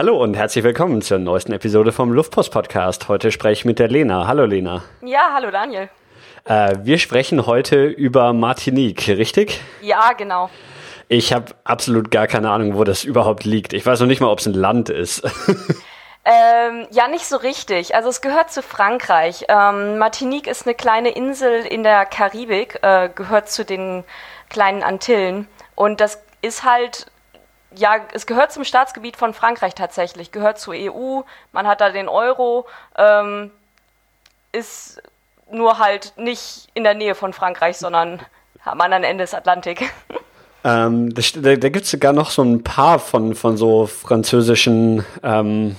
Hallo und herzlich willkommen zur neuesten Episode vom Luftpost Podcast. Heute spreche ich mit der Lena. Hallo Lena. Ja, hallo Daniel. Äh, wir sprechen heute über Martinique, richtig? Ja, genau. Ich habe absolut gar keine Ahnung, wo das überhaupt liegt. Ich weiß noch nicht mal, ob es ein Land ist. Ähm, ja, nicht so richtig. Also es gehört zu Frankreich. Ähm, Martinique ist eine kleine Insel in der Karibik, äh, gehört zu den kleinen Antillen. Und das ist halt, ja, es gehört zum Staatsgebiet von Frankreich tatsächlich, gehört zur EU, man hat da den Euro, ähm, ist nur halt nicht in der Nähe von Frankreich, sondern am anderen Ende des Atlantik. Ähm, da da, da gibt es sogar noch so ein paar von, von so französischen, ähm,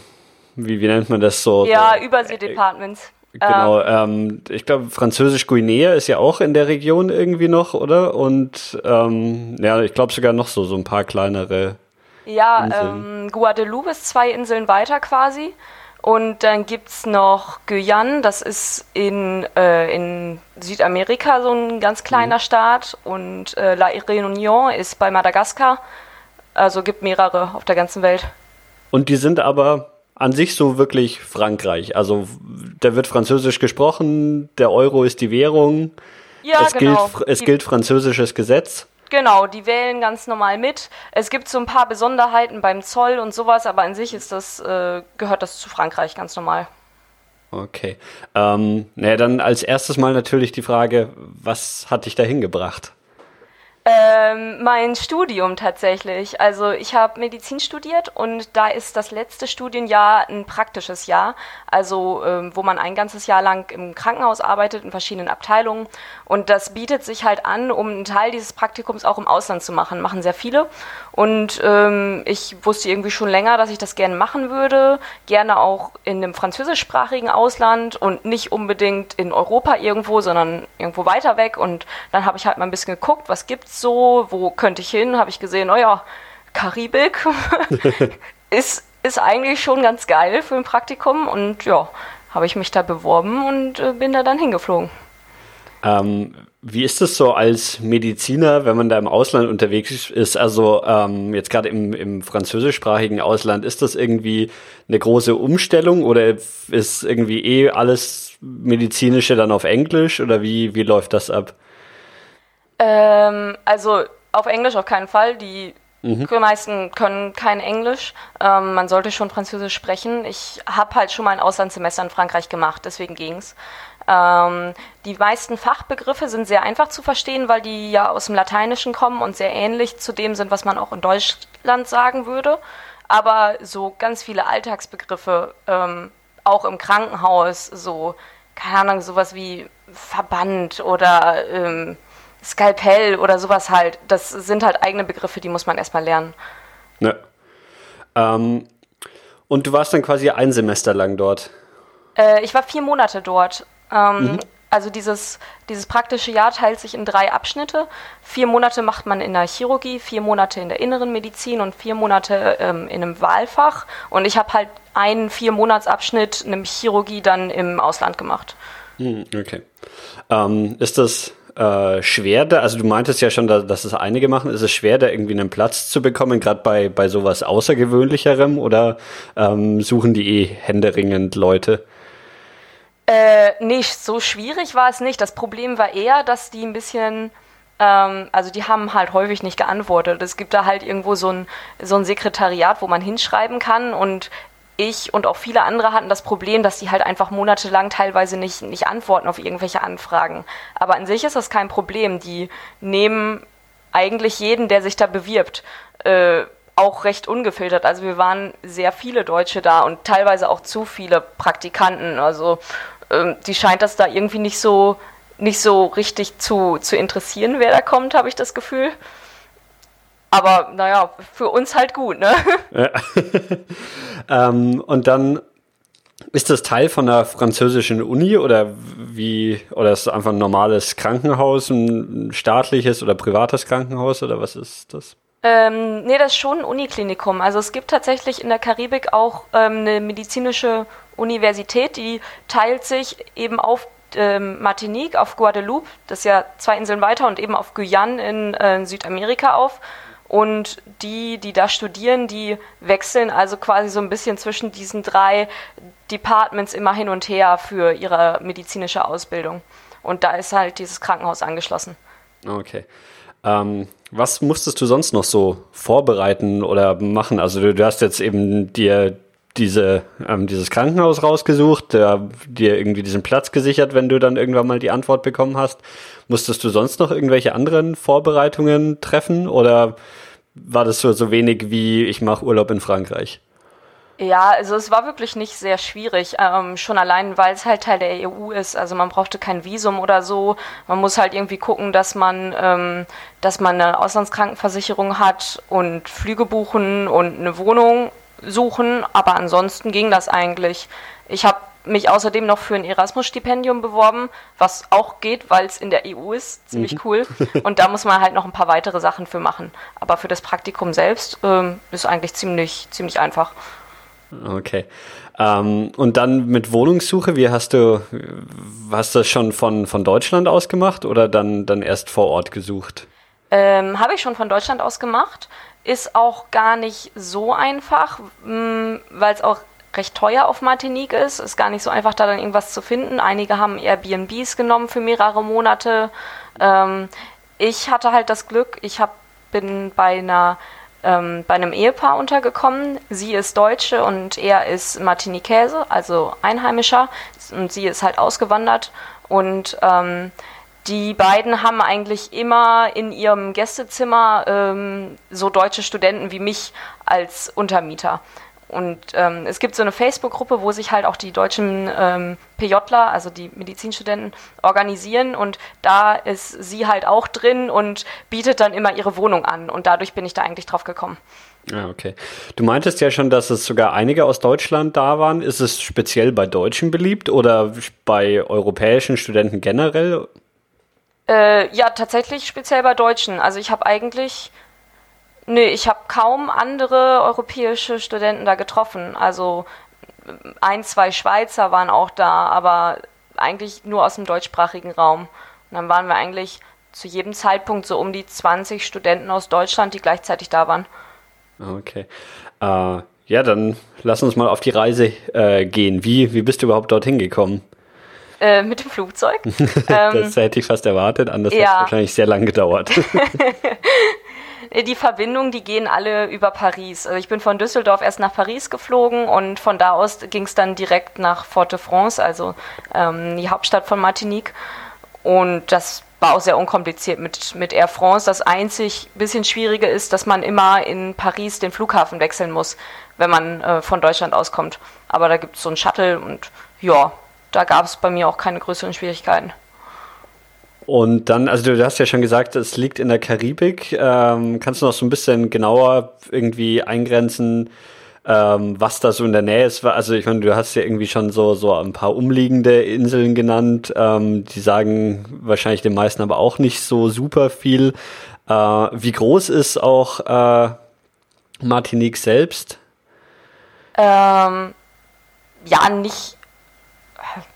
wie, wie nennt man das so? Ja, so, Überseedepartments. Genau, ähm, ich glaube, Französisch-Guinea ist ja auch in der Region irgendwie noch, oder? Und ähm, ja, ich glaube sogar noch so, so ein paar kleinere. Ja, ähm, Guadeloupe ist zwei Inseln weiter quasi. Und dann gibt es noch Guyane, das ist in, äh, in Südamerika so ein ganz kleiner mhm. Staat. Und äh, La Réunion ist bei Madagaskar. Also gibt mehrere auf der ganzen Welt. Und die sind aber an sich so wirklich Frankreich. Also da wird Französisch gesprochen, der Euro ist die Währung. Ja, es genau. Gilt, es gilt französisches Gesetz. Genau, die wählen ganz normal mit. Es gibt so ein paar Besonderheiten beim Zoll und sowas, aber an sich ist das, äh, gehört das zu Frankreich ganz normal. Okay. Ähm, naja, dann als erstes mal natürlich die Frage, was hat dich dahin gebracht? Ähm, mein Studium tatsächlich. Also ich habe Medizin studiert und da ist das letzte Studienjahr ein praktisches Jahr, also ähm, wo man ein ganzes Jahr lang im Krankenhaus arbeitet in verschiedenen Abteilungen. Und das bietet sich halt an, um einen Teil dieses Praktikums auch im Ausland zu machen. Machen sehr viele. Und ähm, ich wusste irgendwie schon länger, dass ich das gerne machen würde, gerne auch in einem französischsprachigen Ausland und nicht unbedingt in Europa irgendwo, sondern irgendwo weiter weg. Und dann habe ich halt mal ein bisschen geguckt, was gibt's so, wo könnte ich hin? Habe ich gesehen, naja, Karibik ist, ist eigentlich schon ganz geil für ein Praktikum und ja, habe ich mich da beworben und äh, bin da dann hingeflogen. Ähm, wie ist es so als Mediziner, wenn man da im Ausland unterwegs ist? Also ähm, jetzt gerade im, im französischsprachigen Ausland, ist das irgendwie eine große Umstellung oder ist irgendwie eh alles medizinische dann auf Englisch oder wie, wie läuft das ab? Ähm, also auf Englisch auf keinen Fall. Die mhm. meisten können kein Englisch. Ähm, man sollte schon Französisch sprechen. Ich habe halt schon mal ein Auslandssemester in Frankreich gemacht, deswegen ging's. Ähm, die meisten Fachbegriffe sind sehr einfach zu verstehen, weil die ja aus dem Lateinischen kommen und sehr ähnlich zu dem sind, was man auch in Deutschland sagen würde. Aber so ganz viele Alltagsbegriffe, ähm, auch im Krankenhaus, so, keine Ahnung, sowas wie Verband oder ähm, Skalpell oder sowas halt, das sind halt eigene Begriffe, die muss man erstmal lernen. Ja. Ähm, und du warst dann quasi ein Semester lang dort? Äh, ich war vier Monate dort. Ähm, mhm. Also dieses, dieses praktische Jahr teilt sich in drei Abschnitte. Vier Monate macht man in der Chirurgie, vier Monate in der inneren Medizin und vier Monate ähm, in einem Wahlfach. Und ich habe halt einen Vier-Monats-Abschnitt, nämlich Chirurgie, dann im Ausland gemacht. Mhm, okay. Ähm, ist das äh, schwer da, also du meintest ja schon, dass, dass es einige machen, ist es schwer, da irgendwie einen Platz zu bekommen, gerade bei, bei sowas Außergewöhnlicherem oder ähm, suchen die eh händeringend Leute? Äh, nicht so schwierig war es nicht. Das Problem war eher, dass die ein bisschen ähm, also die haben halt häufig nicht geantwortet. Es gibt da halt irgendwo so ein, so ein Sekretariat, wo man hinschreiben kann und ich und auch viele andere hatten das Problem, dass die halt einfach monatelang teilweise nicht, nicht antworten auf irgendwelche Anfragen. Aber an sich ist das kein Problem. Die nehmen eigentlich jeden, der sich da bewirbt, äh, auch recht ungefiltert. Also wir waren sehr viele Deutsche da und teilweise auch zu viele Praktikanten. Also ähm, die scheint das da irgendwie nicht so nicht so richtig zu, zu interessieren, wer da kommt, habe ich das Gefühl. Aber naja, für uns halt gut, ne? Ja. ähm, und dann ist das Teil von einer französischen Uni oder wie, oder ist es einfach ein normales Krankenhaus, ein staatliches oder privates Krankenhaus oder was ist das? Ähm, nee, das ist schon ein Uniklinikum. Also es gibt tatsächlich in der Karibik auch ähm, eine medizinische Universität, die teilt sich eben auf ähm, Martinique, auf Guadeloupe, das ist ja zwei Inseln weiter, und eben auf Guyane in, äh, in Südamerika auf. Und die, die da studieren, die wechseln also quasi so ein bisschen zwischen diesen drei Departments immer hin und her für ihre medizinische Ausbildung. Und da ist halt dieses Krankenhaus angeschlossen. Okay. Ähm, was musstest du sonst noch so vorbereiten oder machen? Also du, du hast jetzt eben dir diese, ähm, dieses Krankenhaus rausgesucht, der, dir irgendwie diesen Platz gesichert, wenn du dann irgendwann mal die Antwort bekommen hast. Musstest du sonst noch irgendwelche anderen Vorbereitungen treffen oder war das so, so wenig wie ich mache Urlaub in Frankreich? Ja, also es war wirklich nicht sehr schwierig, ähm, schon allein, weil es halt Teil der EU ist. Also man brauchte kein Visum oder so. Man muss halt irgendwie gucken, dass man, ähm, dass man eine Auslandskrankenversicherung hat und Flüge buchen und eine Wohnung suchen. Aber ansonsten ging das eigentlich. Ich habe mich außerdem noch für ein Erasmus-Stipendium beworben, was auch geht, weil es in der EU ist. Ziemlich mhm. cool. Und da muss man halt noch ein paar weitere Sachen für machen. Aber für das Praktikum selbst ähm, ist eigentlich ziemlich, ziemlich einfach. Okay. Ähm, und dann mit Wohnungssuche, wie hast du, hast du das schon von, von Deutschland aus gemacht oder dann, dann erst vor Ort gesucht? Ähm, Habe ich schon von Deutschland aus gemacht. Ist auch gar nicht so einfach, mm, weil es auch recht teuer auf Martinique ist. Ist gar nicht so einfach, da dann irgendwas zu finden. Einige haben Airbnbs genommen für mehrere Monate. Ähm, ich hatte halt das Glück, ich hab, bin bei einer ähm, bei einem Ehepaar untergekommen. Sie ist Deutsche und er ist Martiniquaise, also Einheimischer. Und sie ist halt ausgewandert. Und ähm, die beiden haben eigentlich immer in ihrem Gästezimmer ähm, so deutsche Studenten wie mich als Untermieter. Und ähm, es gibt so eine Facebook-Gruppe, wo sich halt auch die deutschen ähm, PJler, also die Medizinstudenten, organisieren. Und da ist sie halt auch drin und bietet dann immer ihre Wohnung an. Und dadurch bin ich da eigentlich drauf gekommen. Ja, okay. Du meintest ja schon, dass es sogar einige aus Deutschland da waren. Ist es speziell bei Deutschen beliebt oder bei europäischen Studenten generell? Äh, ja, tatsächlich speziell bei Deutschen. Also ich habe eigentlich Nee, ich habe kaum andere europäische Studenten da getroffen. Also ein, zwei Schweizer waren auch da, aber eigentlich nur aus dem deutschsprachigen Raum. Und dann waren wir eigentlich zu jedem Zeitpunkt so um die 20 Studenten aus Deutschland, die gleichzeitig da waren. Okay. Äh, ja, dann lass uns mal auf die Reise äh, gehen. Wie, wie bist du überhaupt dorthin gekommen? Äh, mit dem Flugzeug. das hätte ich fast erwartet, anders ja. hätte es wahrscheinlich sehr lang gedauert. Die Verbindungen, die gehen alle über Paris. Also ich bin von Düsseldorf erst nach Paris geflogen und von da aus ging es dann direkt nach Fort-de-France, also ähm, die Hauptstadt von Martinique. Und das war auch sehr unkompliziert mit, mit Air France. Das einzig bisschen Schwierige ist, dass man immer in Paris den Flughafen wechseln muss, wenn man äh, von Deutschland auskommt. Aber da gibt es so einen Shuttle und ja, da gab es bei mir auch keine größeren Schwierigkeiten. Und dann, also du hast ja schon gesagt, es liegt in der Karibik. Ähm, kannst du noch so ein bisschen genauer irgendwie eingrenzen, ähm, was da so in der Nähe ist? Also ich meine, du hast ja irgendwie schon so, so ein paar umliegende Inseln genannt. Ähm, die sagen wahrscheinlich den meisten aber auch nicht so super viel. Äh, wie groß ist auch äh, Martinique selbst? Ähm, ja, nicht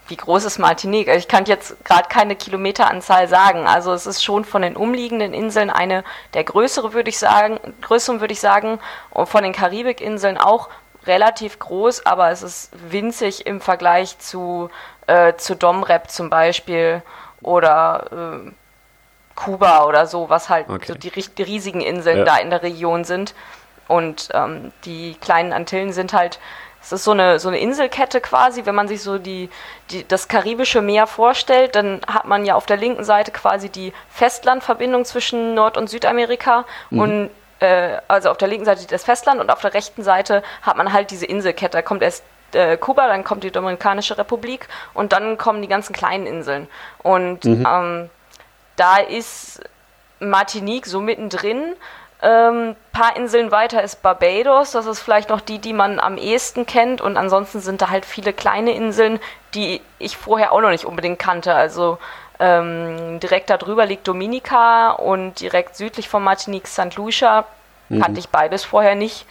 wie groß ist Martinique? Ich kann jetzt gerade keine Kilometeranzahl sagen. Also es ist schon von den umliegenden Inseln eine der größere, würde ich sagen, größeren würde ich sagen, und von den Karibikinseln auch relativ groß, aber es ist winzig im Vergleich zu, äh, zu Domrep zum Beispiel oder äh, Kuba oder so, was halt okay. so die, die, riesigen Inseln ja. da in der Region sind. Und ähm, die kleinen Antillen sind halt es ist so eine, so eine Inselkette quasi, wenn man sich so die, die, das karibische Meer vorstellt, dann hat man ja auf der linken Seite quasi die Festlandverbindung zwischen Nord- und Südamerika mhm. und äh, also auf der linken Seite das Festland und auf der rechten Seite hat man halt diese Inselkette. Da kommt erst äh, Kuba, dann kommt die Dominikanische Republik und dann kommen die ganzen kleinen Inseln. Und mhm. ähm, da ist Martinique so mittendrin ähm, paar Inseln weiter ist Barbados. Das ist vielleicht noch die, die man am ehesten kennt. Und ansonsten sind da halt viele kleine Inseln, die ich vorher auch noch nicht unbedingt kannte. Also ähm, direkt darüber liegt Dominica und direkt südlich von Martinique St. Lucia. Mhm. Kannte ich beides vorher nicht.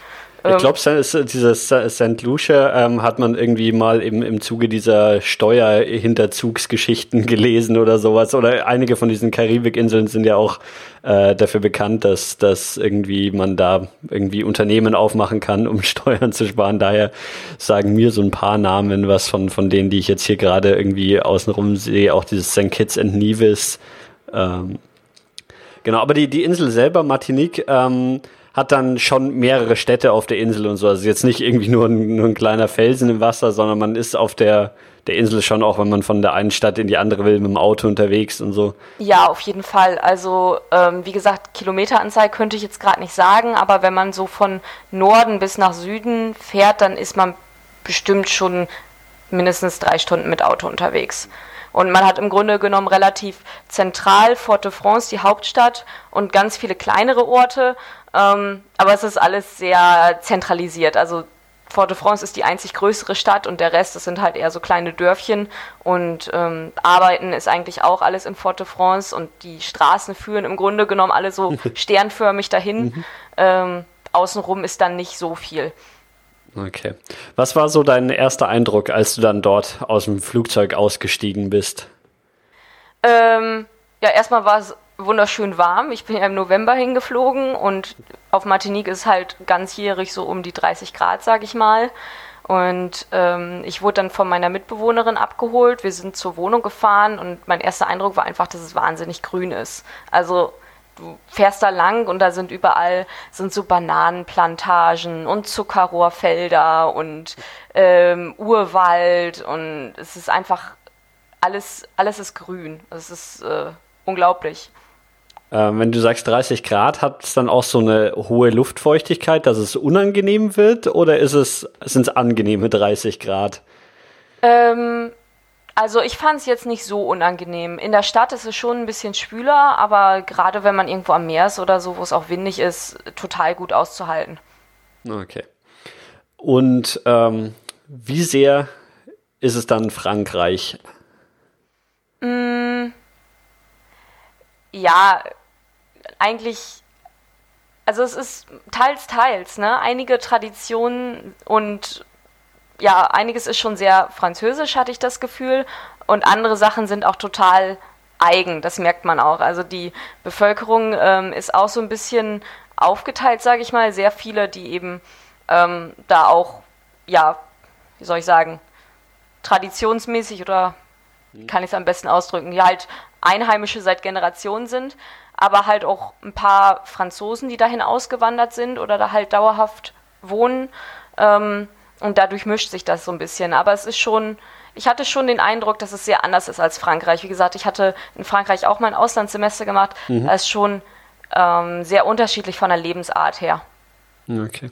Ich glaube, dieses St. Lucia ähm, hat man irgendwie mal im, im Zuge dieser Steuerhinterzugsgeschichten gelesen oder sowas. Oder einige von diesen Karibikinseln sind ja auch äh, dafür bekannt, dass, dass irgendwie man da irgendwie Unternehmen aufmachen kann, um Steuern zu sparen. Daher sagen mir so ein paar Namen was von, von denen, die ich jetzt hier gerade irgendwie außenrum sehe. Auch dieses St. Kitts and Nevis. Ähm, genau, aber die, die Insel selber, Martinique, ähm, hat dann schon mehrere Städte auf der Insel und so. Also jetzt nicht irgendwie nur ein, nur ein kleiner Felsen im Wasser, sondern man ist auf der, der Insel schon auch, wenn man von der einen Stadt in die andere will, mit dem Auto unterwegs und so. Ja, auf jeden Fall. Also ähm, wie gesagt, Kilometeranzahl könnte ich jetzt gerade nicht sagen, aber wenn man so von Norden bis nach Süden fährt, dann ist man bestimmt schon mindestens drei Stunden mit Auto unterwegs. Und man hat im Grunde genommen relativ zentral Fort-de-France, die Hauptstadt, und ganz viele kleinere Orte. Ähm, aber es ist alles sehr zentralisiert. Also Fort-de-France ist die einzig größere Stadt und der Rest, das sind halt eher so kleine Dörfchen. Und ähm, Arbeiten ist eigentlich auch alles in Fort-de-France und die Straßen führen im Grunde genommen alle so sternförmig dahin. Mhm. Ähm, außenrum ist dann nicht so viel. Okay. Was war so dein erster Eindruck, als du dann dort aus dem Flugzeug ausgestiegen bist? Ähm, ja, erstmal war es wunderschön warm. Ich bin ja im November hingeflogen und auf Martinique ist halt ganzjährig so um die 30 Grad, sag ich mal. Und ähm, ich wurde dann von meiner Mitbewohnerin abgeholt. Wir sind zur Wohnung gefahren und mein erster Eindruck war einfach, dass es wahnsinnig grün ist. Also du fährst da lang und da sind überall sind so Bananenplantagen und Zuckerrohrfelder und ähm, Urwald und es ist einfach alles alles ist grün. Es ist äh, unglaublich. Ähm, wenn du sagst 30 Grad, hat es dann auch so eine hohe Luftfeuchtigkeit, dass es unangenehm wird oder ist es sind es angenehme 30 Grad? Ähm, also ich fand es jetzt nicht so unangenehm. In der Stadt ist es schon ein bisschen schwüler, aber gerade wenn man irgendwo am Meer ist oder so, wo es auch windig ist, total gut auszuhalten. Okay. Und ähm, wie sehr ist es dann Frankreich? Mm, ja, eigentlich also es ist teils, teils, ne? Einige Traditionen und ja, einiges ist schon sehr französisch, hatte ich das Gefühl. Und andere Sachen sind auch total eigen, das merkt man auch. Also die Bevölkerung ähm, ist auch so ein bisschen aufgeteilt, sage ich mal. Sehr viele, die eben ähm, da auch, ja, wie soll ich sagen, traditionsmäßig oder wie kann ich es am besten ausdrücken, ja halt Einheimische seit Generationen sind, aber halt auch ein paar Franzosen, die dahin ausgewandert sind oder da halt dauerhaft wohnen. Ähm, und dadurch mischt sich das so ein bisschen. Aber es ist schon, ich hatte schon den Eindruck, dass es sehr anders ist als Frankreich. Wie gesagt, ich hatte in Frankreich auch mein Auslandssemester gemacht. Mhm. Es ist schon ähm, sehr unterschiedlich von der Lebensart her. Okay.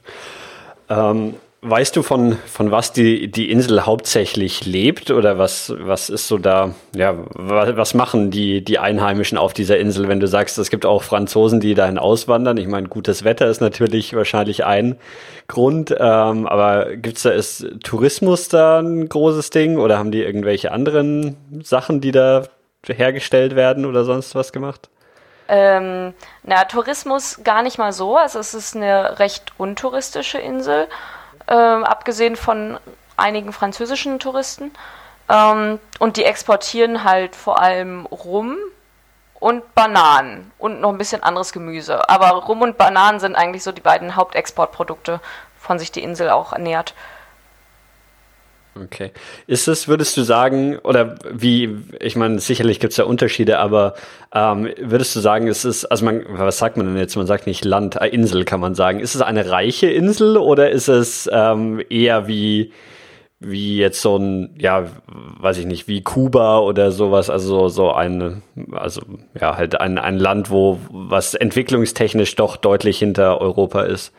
Ähm, Weißt du, von, von was die, die Insel hauptsächlich lebt oder was, was ist so da, ja, was, was machen die, die Einheimischen auf dieser Insel, wenn du sagst, es gibt auch Franzosen, die dahin auswandern? Ich meine, gutes Wetter ist natürlich wahrscheinlich ein Grund, ähm, aber gibt's da, ist Tourismus da ein großes Ding oder haben die irgendwelche anderen Sachen, die da hergestellt werden oder sonst was gemacht? Ähm, na, Tourismus gar nicht mal so. Also es ist eine recht untouristische Insel ähm, abgesehen von einigen französischen Touristen. Ähm, und die exportieren halt vor allem Rum und Bananen und noch ein bisschen anderes Gemüse. Aber Rum und Bananen sind eigentlich so die beiden Hauptexportprodukte, von sich die Insel auch ernährt. Okay. Ist es, würdest du sagen, oder wie, ich meine, sicherlich gibt es ja Unterschiede, aber ähm, würdest du sagen, ist es, also man, was sagt man denn jetzt? Man sagt nicht Land, äh, Insel kann man sagen. Ist es eine reiche Insel oder ist es ähm, eher wie, wie jetzt so ein, ja, weiß ich nicht, wie Kuba oder sowas, also so ein, also ja, halt ein, ein Land, wo was entwicklungstechnisch doch deutlich hinter Europa ist?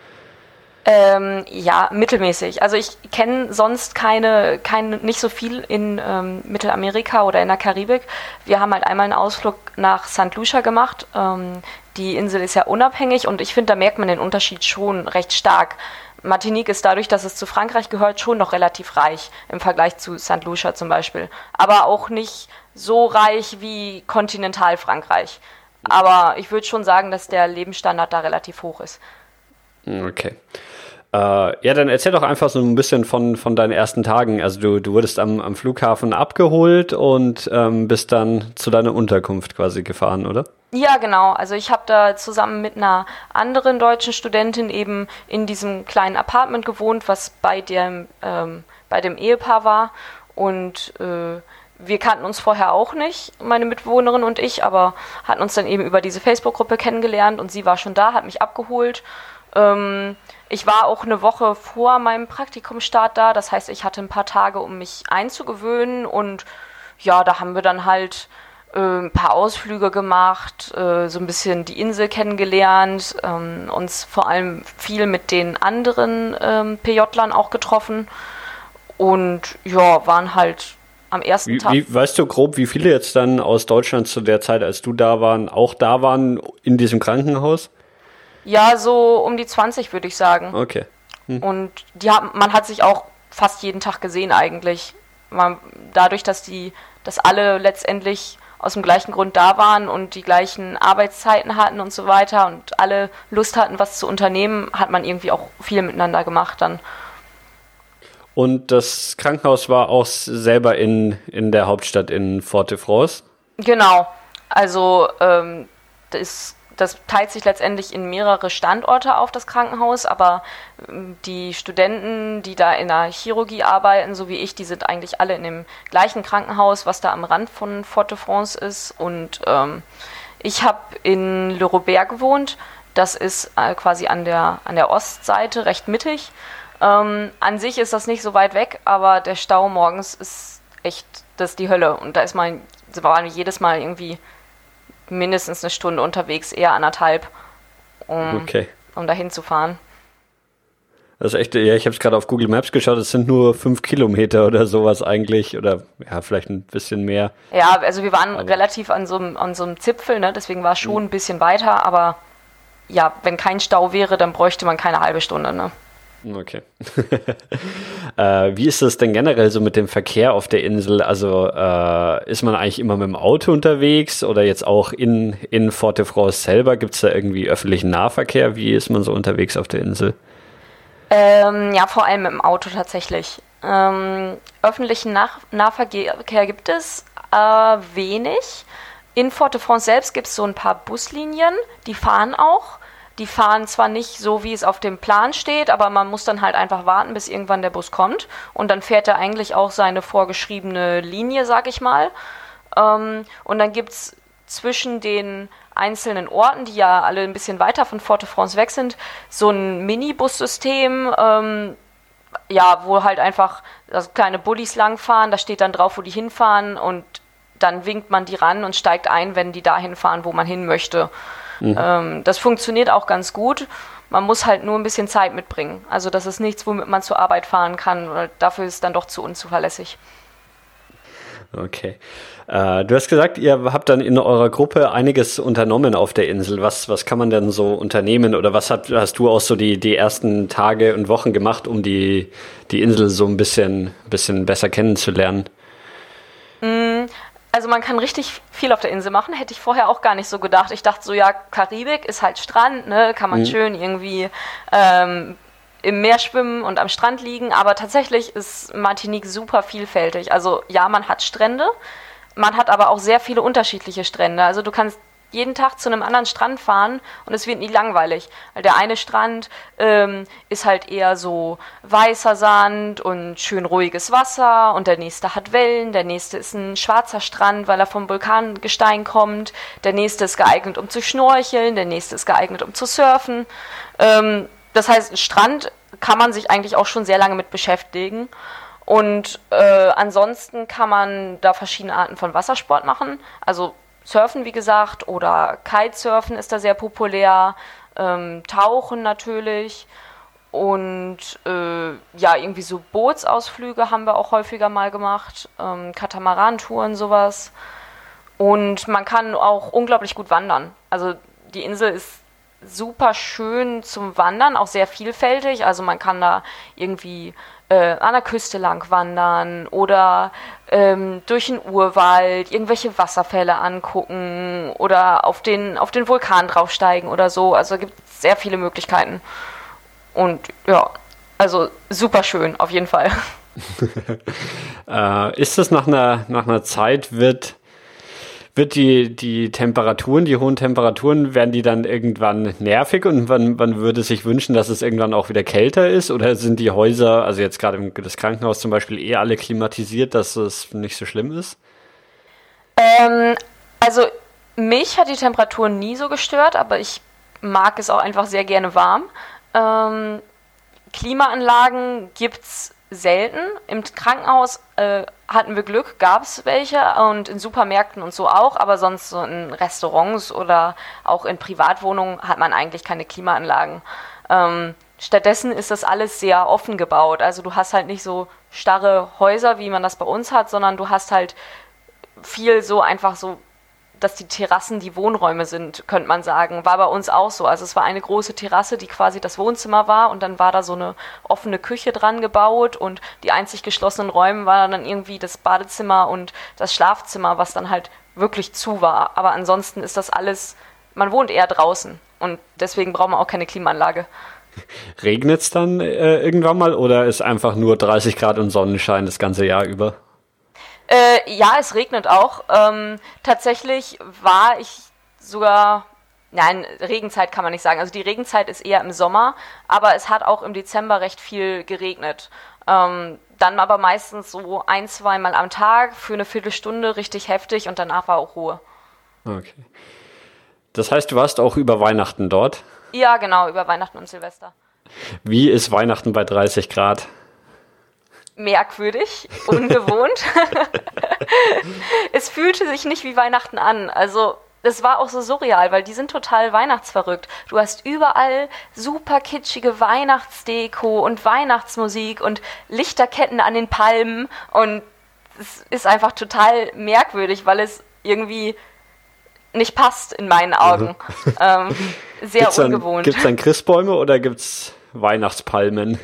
Ähm, ja, mittelmäßig. Also ich kenne sonst keine, keine, nicht so viel in ähm, Mittelamerika oder in der Karibik. Wir haben halt einmal einen Ausflug nach St. Lucia gemacht. Ähm, die Insel ist ja unabhängig und ich finde, da merkt man den Unterschied schon recht stark. Martinique ist dadurch, dass es zu Frankreich gehört, schon noch relativ reich im Vergleich zu St. Lucia zum Beispiel. Aber auch nicht so reich wie Kontinentalfrankreich. Aber ich würde schon sagen, dass der Lebensstandard da relativ hoch ist. Okay. Äh, ja, dann erzähl doch einfach so ein bisschen von, von deinen ersten Tagen. Also du, du wurdest am, am Flughafen abgeholt und ähm, bist dann zu deiner Unterkunft quasi gefahren, oder? Ja, genau. Also ich habe da zusammen mit einer anderen deutschen Studentin eben in diesem kleinen Apartment gewohnt, was bei dem, ähm, bei dem Ehepaar war. Und äh, wir kannten uns vorher auch nicht, meine Mitbewohnerin und ich, aber hatten uns dann eben über diese Facebook-Gruppe kennengelernt und sie war schon da, hat mich abgeholt. Ähm, ich war auch eine Woche vor meinem Praktikumsstart da, das heißt, ich hatte ein paar Tage, um mich einzugewöhnen und ja, da haben wir dann halt äh, ein paar Ausflüge gemacht, äh, so ein bisschen die Insel kennengelernt, ähm, uns vor allem viel mit den anderen ähm, PJlern auch getroffen und ja, waren halt am ersten wie, Tag. Wie, weißt du grob, wie viele jetzt dann aus Deutschland zu der Zeit, als du da waren, auch da waren in diesem Krankenhaus? Ja, so um die 20 würde ich sagen. Okay. Hm. Und die haben, man hat sich auch fast jeden Tag gesehen eigentlich. Man, dadurch, dass die, dass alle letztendlich aus dem gleichen Grund da waren und die gleichen Arbeitszeiten hatten und so weiter und alle Lust hatten, was zu unternehmen, hat man irgendwie auch viel miteinander gemacht dann. Und das Krankenhaus war auch selber in, in der Hauptstadt in Fort-de-France? Genau. Also ähm, das das teilt sich letztendlich in mehrere Standorte auf, das Krankenhaus, aber ähm, die Studenten, die da in der Chirurgie arbeiten, so wie ich, die sind eigentlich alle in dem gleichen Krankenhaus, was da am Rand von Fort-de-France ist. Und ähm, ich habe in Le Robert gewohnt. Das ist äh, quasi an der, an der Ostseite, recht mittig. Ähm, an sich ist das nicht so weit weg, aber der Stau morgens ist echt, das ist die Hölle. Und da ist man, war jedes Mal irgendwie mindestens eine Stunde unterwegs, eher anderthalb, um, okay. um dahin zu fahren. Das ist echt, ja, ich habe es gerade auf Google Maps geschaut, es sind nur fünf Kilometer oder sowas eigentlich, oder ja, vielleicht ein bisschen mehr. Ja, also wir waren aber relativ an so, einem, an so einem Zipfel, ne? deswegen war es schon ein bisschen weiter, aber ja, wenn kein Stau wäre, dann bräuchte man keine halbe Stunde, ne? Okay. äh, wie ist das denn generell so mit dem Verkehr auf der Insel? Also äh, ist man eigentlich immer mit dem Auto unterwegs oder jetzt auch in, in Fort-de-France selber? Gibt es da irgendwie öffentlichen Nahverkehr? Wie ist man so unterwegs auf der Insel? Ähm, ja, vor allem mit dem Auto tatsächlich. Ähm, öffentlichen Nach Nahverkehr gibt es äh, wenig. In Fort-de-France selbst gibt es so ein paar Buslinien, die fahren auch. Die fahren zwar nicht so, wie es auf dem Plan steht, aber man muss dann halt einfach warten, bis irgendwann der Bus kommt. Und dann fährt er eigentlich auch seine vorgeschriebene Linie, sag ich mal. Ähm, und dann gibt es zwischen den einzelnen Orten, die ja alle ein bisschen weiter von Fort-de-France weg sind, so ein Minibussystem, ähm, ja, wo halt einfach also kleine Bullis langfahren, da steht dann drauf, wo die hinfahren und dann winkt man die ran und steigt ein, wenn die dahin fahren, wo man hin möchte. Mhm. Ähm, das funktioniert auch ganz gut. Man muss halt nur ein bisschen Zeit mitbringen. Also das ist nichts, womit man zur Arbeit fahren kann. Dafür ist es dann doch zu unzuverlässig. Okay. Äh, du hast gesagt, ihr habt dann in eurer Gruppe einiges unternommen auf der Insel. Was, was kann man denn so unternehmen oder was hat, hast du auch so die, die ersten Tage und Wochen gemacht, um die, die Insel so ein bisschen, bisschen besser kennenzulernen? Also man kann richtig viel auf der Insel machen, hätte ich vorher auch gar nicht so gedacht. Ich dachte so, ja, Karibik ist halt Strand, ne, kann man mhm. schön irgendwie ähm, im Meer schwimmen und am Strand liegen, aber tatsächlich ist Martinique super vielfältig. Also ja, man hat Strände, man hat aber auch sehr viele unterschiedliche Strände. Also du kannst jeden Tag zu einem anderen Strand fahren und es wird nie langweilig. Weil der eine Strand ähm, ist halt eher so weißer Sand und schön ruhiges Wasser und der nächste hat Wellen, der nächste ist ein schwarzer Strand, weil er vom Vulkangestein kommt, der nächste ist geeignet, um zu schnorcheln, der nächste ist geeignet, um zu surfen. Ähm, das heißt, Strand kann man sich eigentlich auch schon sehr lange mit beschäftigen. Und äh, ansonsten kann man da verschiedene Arten von Wassersport machen. Also Surfen, wie gesagt, oder Kitesurfen ist da sehr populär, ähm, Tauchen natürlich. Und äh, ja, irgendwie so Bootsausflüge haben wir auch häufiger mal gemacht, ähm, Katamarantouren, sowas. Und man kann auch unglaublich gut wandern. Also die Insel ist super schön zum Wandern, auch sehr vielfältig. Also man kann da irgendwie äh, an der Küste lang wandern oder ähm, durch den Urwald irgendwelche Wasserfälle angucken oder auf den, auf den Vulkan draufsteigen oder so. Also gibt es sehr viele Möglichkeiten. Und ja, Also super schön, auf jeden Fall. äh, ist das nach einer, nach einer Zeit, wird, wird die, die Temperaturen, die hohen Temperaturen, werden die dann irgendwann nervig und man, man würde sich wünschen, dass es irgendwann auch wieder kälter ist? Oder sind die Häuser, also jetzt gerade das Krankenhaus zum Beispiel, eher alle klimatisiert, dass es nicht so schlimm ist? Ähm, also mich hat die Temperatur nie so gestört, aber ich mag es auch einfach sehr gerne warm. Ähm, Klimaanlagen gibt es selten. Im Krankenhaus äh, hatten wir Glück, gab es welche und in Supermärkten und so auch, aber sonst so in Restaurants oder auch in Privatwohnungen hat man eigentlich keine Klimaanlagen. Ähm, stattdessen ist das alles sehr offen gebaut. Also du hast halt nicht so starre Häuser, wie man das bei uns hat, sondern du hast halt viel so einfach so dass die Terrassen die Wohnräume sind, könnte man sagen. War bei uns auch so. Also es war eine große Terrasse, die quasi das Wohnzimmer war und dann war da so eine offene Küche dran gebaut und die einzig geschlossenen Räume waren dann irgendwie das Badezimmer und das Schlafzimmer, was dann halt wirklich zu war. Aber ansonsten ist das alles, man wohnt eher draußen und deswegen braucht man auch keine Klimaanlage. Regnet es dann äh, irgendwann mal oder ist einfach nur 30 Grad und Sonnenschein das ganze Jahr über? Äh, ja, es regnet auch. Ähm, tatsächlich war ich sogar, nein, Regenzeit kann man nicht sagen. Also die Regenzeit ist eher im Sommer, aber es hat auch im Dezember recht viel geregnet. Ähm, dann aber meistens so ein, zweimal am Tag für eine Viertelstunde richtig heftig und danach war auch Ruhe. Okay. Das heißt, du warst auch über Weihnachten dort? Ja, genau, über Weihnachten und Silvester. Wie ist Weihnachten bei 30 Grad? Merkwürdig, ungewohnt. es fühlte sich nicht wie Weihnachten an. Also es war auch so surreal, weil die sind total weihnachtsverrückt. Du hast überall super kitschige Weihnachtsdeko und Weihnachtsmusik und Lichterketten an den Palmen und es ist einfach total merkwürdig, weil es irgendwie nicht passt in meinen Augen. Mhm. Ähm, sehr gibt's ungewohnt. Gibt es dann Christbäume oder gibt es Weihnachtspalmen?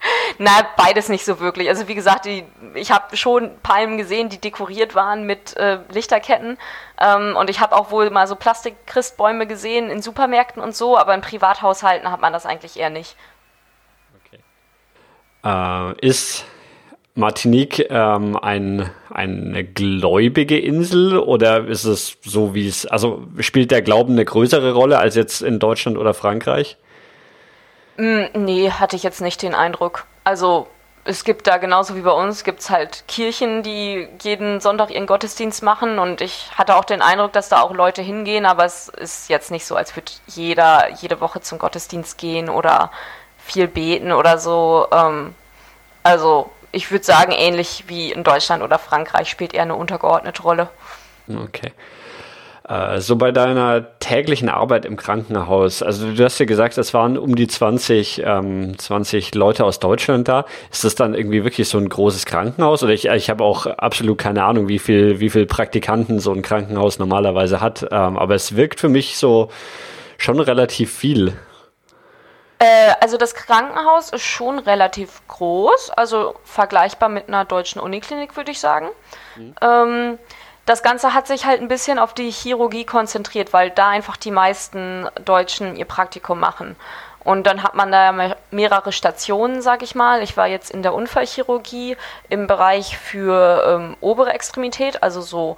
Na, beides nicht so wirklich. Also wie gesagt, die, ich habe schon Palmen gesehen, die dekoriert waren mit äh, Lichterketten. Ähm, und ich habe auch wohl mal so Plastik-Christbäume gesehen in Supermärkten und so, aber in Privathaushalten hat man das eigentlich eher nicht. Okay. Äh, ist Martinique ähm, ein, eine gläubige Insel oder ist es so, wie es, also spielt der Glauben eine größere Rolle als jetzt in Deutschland oder Frankreich? Mm, nee, hatte ich jetzt nicht den Eindruck. Also es gibt da genauso wie bei uns, gibt es halt Kirchen, die jeden Sonntag ihren Gottesdienst machen und ich hatte auch den Eindruck, dass da auch Leute hingehen, aber es ist jetzt nicht so, als würde jeder jede Woche zum Gottesdienst gehen oder viel beten oder so. Ähm, also ich würde sagen, ähnlich wie in Deutschland oder Frankreich spielt eher eine untergeordnete Rolle. Okay. Äh, so bei deiner täglichen Arbeit im Krankenhaus, also du hast ja gesagt, es waren um die 20, ähm, 20 Leute aus Deutschland da. Ist das dann irgendwie wirklich so ein großes Krankenhaus? Oder ich, ich habe auch absolut keine Ahnung, wie viel, wie viel Praktikanten so ein Krankenhaus normalerweise hat. Ähm, aber es wirkt für mich so schon relativ viel. Äh, also das Krankenhaus ist schon relativ groß, also vergleichbar mit einer deutschen Uniklinik, würde ich sagen. Mhm. Ähm, das Ganze hat sich halt ein bisschen auf die Chirurgie konzentriert, weil da einfach die meisten Deutschen ihr Praktikum machen. Und dann hat man da mehrere Stationen, sag ich mal. Ich war jetzt in der Unfallchirurgie im Bereich für ähm, obere Extremität, also so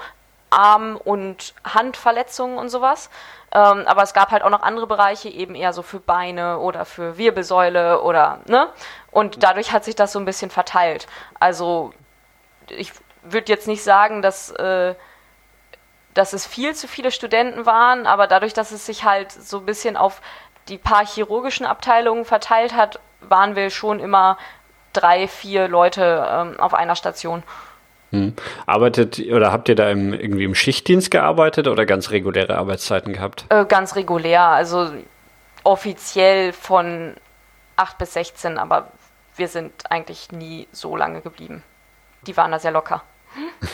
Arm- und Handverletzungen und sowas. Ähm, aber es gab halt auch noch andere Bereiche, eben eher so für Beine oder für Wirbelsäule oder, ne? Und dadurch hat sich das so ein bisschen verteilt. Also ich würde jetzt nicht sagen, dass, äh, dass es viel zu viele Studenten waren, aber dadurch, dass es sich halt so ein bisschen auf die paar chirurgischen Abteilungen verteilt hat, waren wir schon immer drei, vier Leute ähm, auf einer Station. Hm. Arbeitet oder habt ihr da im, irgendwie im Schichtdienst gearbeitet oder ganz reguläre Arbeitszeiten gehabt? Äh, ganz regulär, also offiziell von 8 bis 16, aber wir sind eigentlich nie so lange geblieben. Die waren da sehr locker.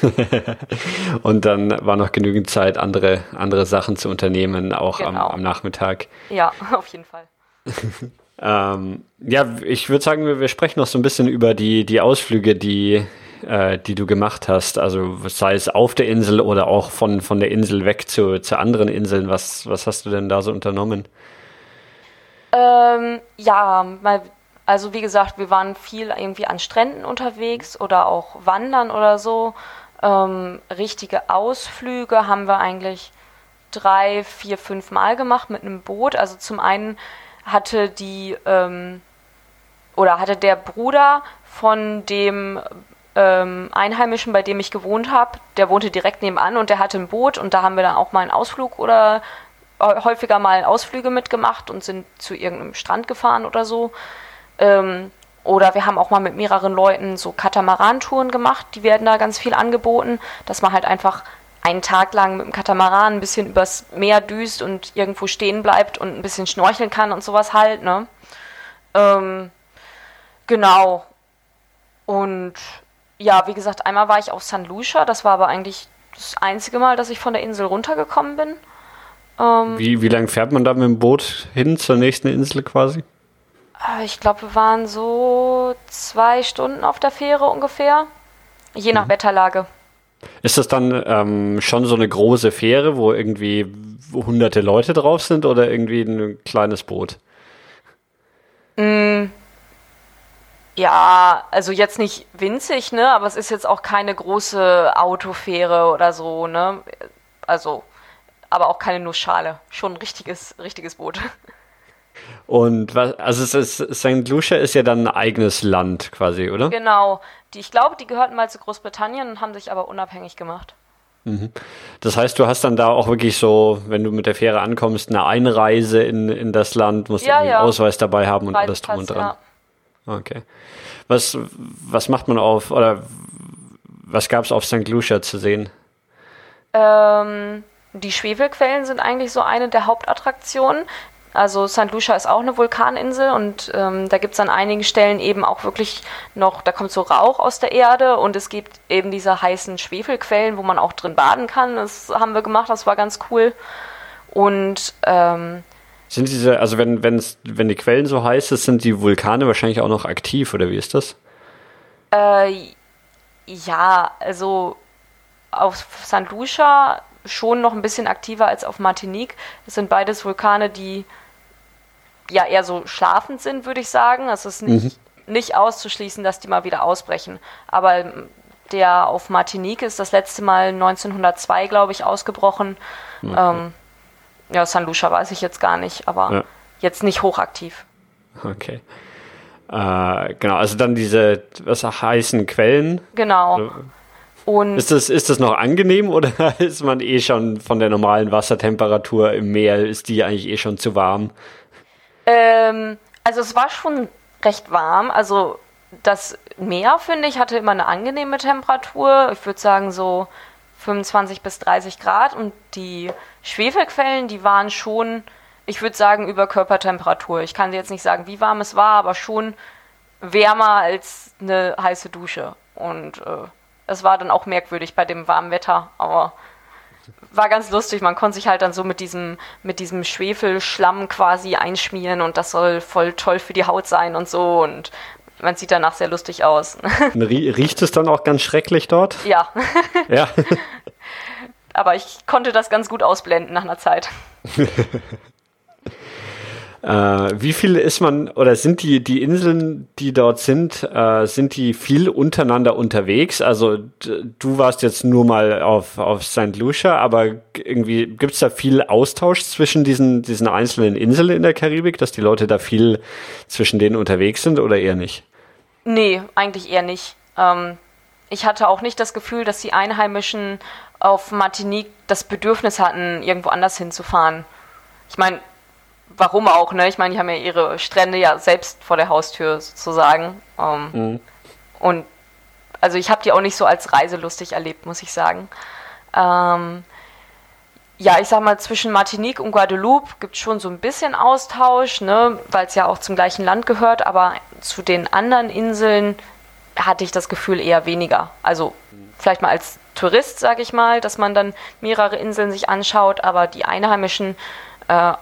und dann war noch genügend Zeit, andere, andere Sachen zu unternehmen, auch genau. am, am, Nachmittag. Ja, auf jeden Fall. ähm, ja, ich würde sagen, wir, wir, sprechen noch so ein bisschen über die, die Ausflüge, die, äh, die du gemacht hast. Also sei es auf der Insel oder auch von, von der Insel weg zu, zu anderen Inseln. Was, was hast du denn da so unternommen? Ähm, ja, mal Also wie gesagt, wir waren viel irgendwie an Stränden unterwegs oder auch wandern oder so. Ähm, richtige Ausflüge haben wir eigentlich drei, vier, fünf Mal gemacht mit einem Boot. Also zum einen hatte die ähm, oder hatte der Bruder von dem ähm, Einheimischen, bei dem ich gewohnt habe, der wohnte direkt nebenan und der hatte ein Boot und da haben wir dann auch mal einen Ausflug oder äh, häufiger mal Ausflüge mitgemacht und sind zu irgendeinem Strand gefahren oder so. Ähm, oder wir haben auch mal mit mehreren Leuten so Katamaran-Touren gemacht, die werden da ganz viel angeboten, dass man halt einfach einen Tag lang mit dem Katamaran ein bisschen übers Meer düst und irgendwo stehen bleibt und ein bisschen schnorcheln kann und sowas halt, ne? Ähm, genau. Und ja, wie gesagt, einmal war ich auf San Lucia, das war aber eigentlich das einzige Mal, dass ich von der Insel runtergekommen bin. Ähm, wie wie lange fährt man da mit dem Boot hin zur nächsten Insel quasi? Äh, ich glaube, wir waren so zwei Stunden auf der Fähre ungefähr, je nach mhm. Wetterlage. Ist das dann ähm, schon so eine große Fähre, wo irgendwie hunderte Leute drauf sind oder irgendwie ein kleines Boot? Mm, ja, also jetzt nicht winzig, ne, aber es ist jetzt auch keine große Autofähre oder so, ne? Also, aber auch keine Nussschale. Schon ein richtiges, richtiges Boot. Und was, also es ist, St. Lucia ist ja dann ein eigenes Land quasi, oder? Genau. Die, ich glaube, die gehörten mal zu Großbritannien und haben sich aber unabhängig gemacht. Mhm. Das heißt, du hast dann da auch wirklich so, wenn du mit der Fähre ankommst, eine Einreise in, in das Land, musst ja, einen ja. Ausweis dabei haben und alles drum und dran. Ja. Okay. Was, was macht man auf, oder was gab es auf St. Lucia zu sehen? Ähm, die Schwefelquellen sind eigentlich so eine der Hauptattraktionen. Also St. Lucia ist auch eine Vulkaninsel und ähm, da gibt es an einigen Stellen eben auch wirklich noch, da kommt so Rauch aus der Erde und es gibt eben diese heißen Schwefelquellen, wo man auch drin baden kann. Das haben wir gemacht, das war ganz cool. Und ähm, sind diese, also wenn, wenn's, wenn die Quellen so heiß sind, sind die Vulkane wahrscheinlich auch noch aktiv, oder wie ist das? Äh, ja, also auf St. Lucia schon noch ein bisschen aktiver als auf Martinique. Das sind beides Vulkane, die ja eher so schlafend sind, würde ich sagen. Es ist nicht, mhm. nicht auszuschließen, dass die mal wieder ausbrechen. Aber der auf Martinique ist das letzte Mal 1902, glaube ich, ausgebrochen. Okay. Ähm, ja, San Lucia weiß ich jetzt gar nicht, aber ja. jetzt nicht hochaktiv. Okay. Äh, genau, also dann diese was heißen Quellen. Genau. Und ist das, ist das noch angenehm oder ist man eh schon von der normalen Wassertemperatur im Meer, ist die eigentlich eh schon zu warm? Ähm, also es war schon recht warm. Also das Meer, finde ich, hatte immer eine angenehme Temperatur. Ich würde sagen so 25 bis 30 Grad. Und die Schwefelquellen, die waren schon, ich würde sagen, über Körpertemperatur. Ich kann jetzt nicht sagen, wie warm es war, aber schon wärmer als eine heiße Dusche. Und äh, es war dann auch merkwürdig bei dem warmen Wetter, aber war ganz lustig. Man konnte sich halt dann so mit diesem, mit diesem Schwefelschlamm quasi einschmieren und das soll voll toll für die Haut sein und so. Und man sieht danach sehr lustig aus. Riecht es dann auch ganz schrecklich dort? Ja. Ja. Aber ich konnte das ganz gut ausblenden nach einer Zeit. Äh, wie viel ist man oder sind die, die Inseln, die dort sind, äh, sind die viel untereinander unterwegs? Also du warst jetzt nur mal auf, auf St. Lucia, aber irgendwie gibt es da viel Austausch zwischen diesen, diesen einzelnen Inseln in der Karibik, dass die Leute da viel zwischen denen unterwegs sind oder eher nicht? Nee, eigentlich eher nicht. Ähm, ich hatte auch nicht das Gefühl, dass die Einheimischen auf Martinique das Bedürfnis hatten, irgendwo anders hinzufahren. Ich meine, warum auch, ne? Ich meine, die haben ja ihre Strände ja selbst vor der Haustür sozusagen. Ähm, mhm. Und also ich habe die auch nicht so als reiselustig erlebt, muss ich sagen. Ähm, ja, ich sag mal, zwischen Martinique und Guadeloupe gibt es schon so ein bisschen Austausch, ne, weil es ja auch zum gleichen Land gehört, aber zu den anderen Inseln hatte ich das Gefühl eher weniger. Also vielleicht mal als Tourist, sage ich mal, dass man dann mehrere Inseln sich anschaut, aber die Einheimischen äh,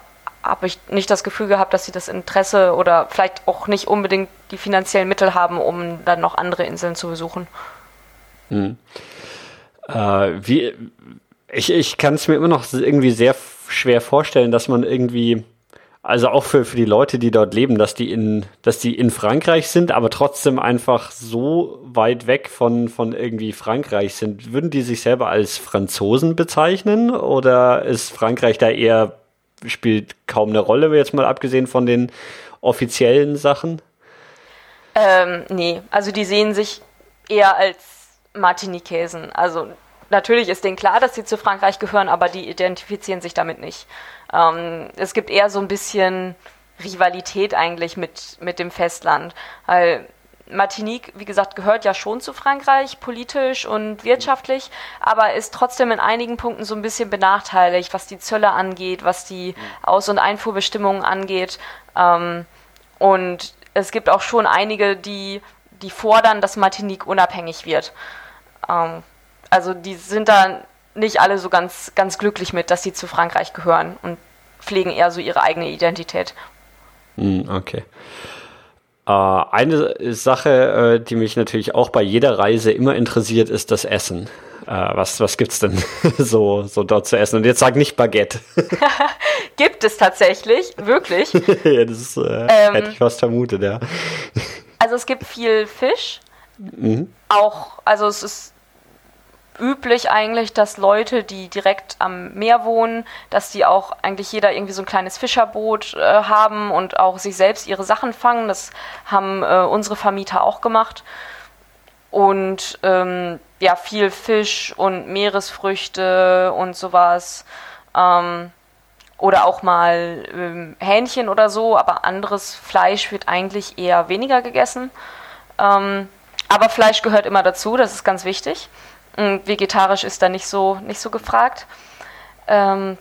habe ich nicht das Gefühl gehabt, dass sie das Interesse oder vielleicht auch nicht unbedingt die finanziellen Mittel haben, um dann noch andere Inseln zu besuchen. Hm. Äh, wie, ich ich kann es mir immer noch irgendwie sehr schwer vorstellen, dass man irgendwie also auch für, für die Leute, die dort leben, dass die in, dass die in Frankreich sind, aber trotzdem einfach so weit weg von, von irgendwie Frankreich sind. Würden die sich selber als Franzosen bezeichnen oder ist Frankreich da eher, spielt kaum eine Rolle, jetzt mal abgesehen von den offiziellen Sachen? Ähm, nee, also die sehen sich eher als Martinikesen. Also natürlich ist denen klar, dass sie zu Frankreich gehören, aber die identifizieren sich damit nicht. Ähm, es gibt eher so ein bisschen Rivalität eigentlich mit, mit dem Festland, weil Martinique, wie gesagt, gehört ja schon zu Frankreich, politisch und wirtschaftlich, aber ist trotzdem in einigen Punkten so ein bisschen benachteiligt, was die Zölle angeht, was die Aus- und Einfuhrbestimmungen angeht. Ähm, und es gibt auch schon einige, die, die fordern, dass Martinique unabhängig wird. Ähm, also die sind da nicht alle so ganz, ganz glücklich mit, dass sie zu Frankreich gehören und pflegen eher so ihre eigene Identität. Hm, okay. Äh, eine Sache, äh, die mich natürlich auch bei jeder Reise immer interessiert, ist das Essen. Äh, was was es denn so, so dort zu essen? Und jetzt sag nicht Baguette. Gibt es tatsächlich, wirklich. ja, das äh, ähm, hätte ich fast vermutet, ja. Also es gibt viel Fisch. Mhm. Auch, also es ist üblich eigentlich, dass Leute, die direkt am Meer wohnen, dass die auch eigentlich jeder irgendwie so ein kleines Fischerboot äh, haben und auch sich selbst ihre Sachen fangen. Das haben äh, unsere Vermieter auch gemacht. Und ähm, ja, viel Fisch und Meeresfrüchte und sowas. Ähm, oder auch mal ähm, Hähnchen oder so, aber anderes Fleisch wird eigentlich eher weniger gegessen. Ähm, aber Fleisch gehört immer dazu, das ist ganz wichtig. Vegetarisch ist da nicht so, nicht so gefragt. Ähm,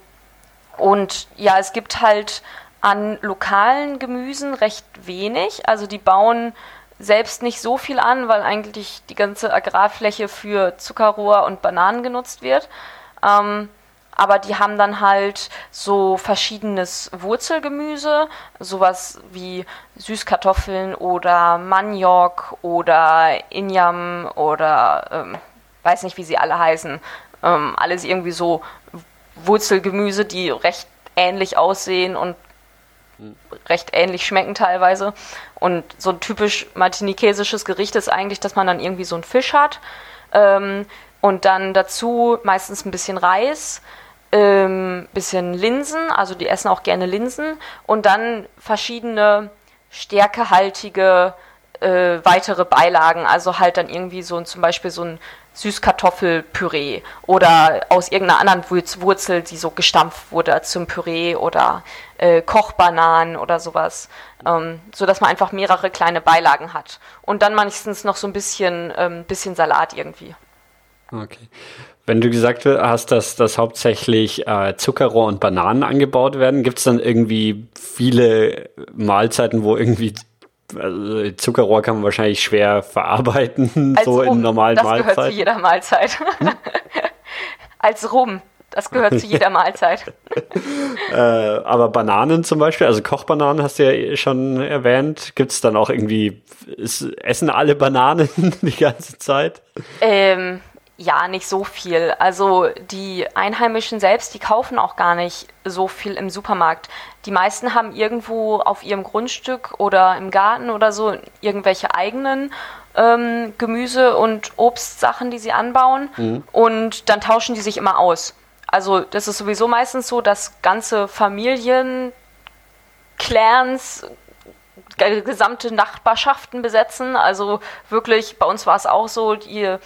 und ja, es gibt halt an lokalen Gemüsen recht wenig. Also die bauen selbst nicht so viel an, weil eigentlich die ganze Agrarfläche für Zuckerrohr und Bananen genutzt wird. Ähm, aber die haben dann halt so verschiedenes Wurzelgemüse, sowas wie Süßkartoffeln oder Maniok oder Inyam oder ähm, weiß nicht, wie sie alle heißen. Ähm, alles irgendwie so Wurzelgemüse, die recht ähnlich aussehen und recht ähnlich schmecken teilweise. Und so ein typisch martinikesisches Gericht ist eigentlich, dass man dann irgendwie so einen Fisch hat ähm, und dann dazu meistens ein bisschen Reis, ähm, bisschen Linsen, also die essen auch gerne Linsen und dann verschiedene stärkehaltige äh, weitere Beilagen, also halt dann irgendwie so zum Beispiel so ein Süßkartoffelpüree oder aus irgendeiner anderen Wurzel, die so gestampft wurde zum Püree oder äh, Kochbananen oder sowas, ähm, so dass man einfach mehrere kleine Beilagen hat und dann meistens noch so ein bisschen, ähm, bisschen Salat irgendwie. Okay. Wenn du gesagt hast, dass, dass hauptsächlich äh, Zuckerrohr und Bananen angebaut werden, gibt es dann irgendwie viele Mahlzeiten, wo irgendwie also Zuckerrohr kann man wahrscheinlich schwer verarbeiten, Als so Rum, in normalen das Mahlzeiten. Das gehört zu jeder Mahlzeit. Hm? Als Rum. Das gehört zu jeder Mahlzeit. äh, aber Bananen zum Beispiel, also Kochbananen hast du ja schon erwähnt. Gibt es dann auch irgendwie, ist, essen alle Bananen die ganze Zeit? Ähm, ja, nicht so viel. Also die Einheimischen selbst, die kaufen auch gar nicht so viel im Supermarkt. Die meisten haben irgendwo auf ihrem Grundstück oder im Garten oder so irgendwelche eigenen ähm, Gemüse- und Obstsachen, die sie anbauen. Mhm. Und dann tauschen die sich immer aus. Also das ist sowieso meistens so, dass ganze Familien, Clans, gesamte Nachbarschaften besetzen. Also wirklich, bei uns war es auch so, die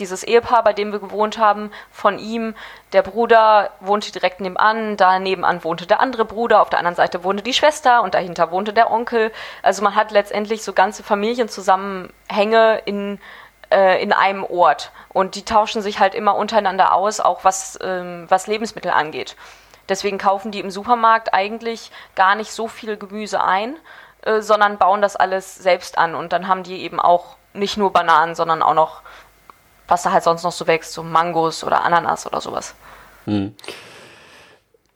dieses Ehepaar, bei dem wir gewohnt haben, von ihm, der Bruder wohnte direkt nebenan, da nebenan wohnte der andere Bruder, auf der anderen Seite wohnte die Schwester und dahinter wohnte der Onkel. Also man hat letztendlich so ganze Familienzusammenhänge in, äh, in einem Ort und die tauschen sich halt immer untereinander aus, auch was, ähm, was Lebensmittel angeht. Deswegen kaufen die im Supermarkt eigentlich gar nicht so viel Gemüse ein, äh, sondern bauen das alles selbst an und dann haben die eben auch nicht nur Bananen, sondern auch noch was da halt sonst noch so wächst, so Mangos oder Ananas oder sowas. Hm.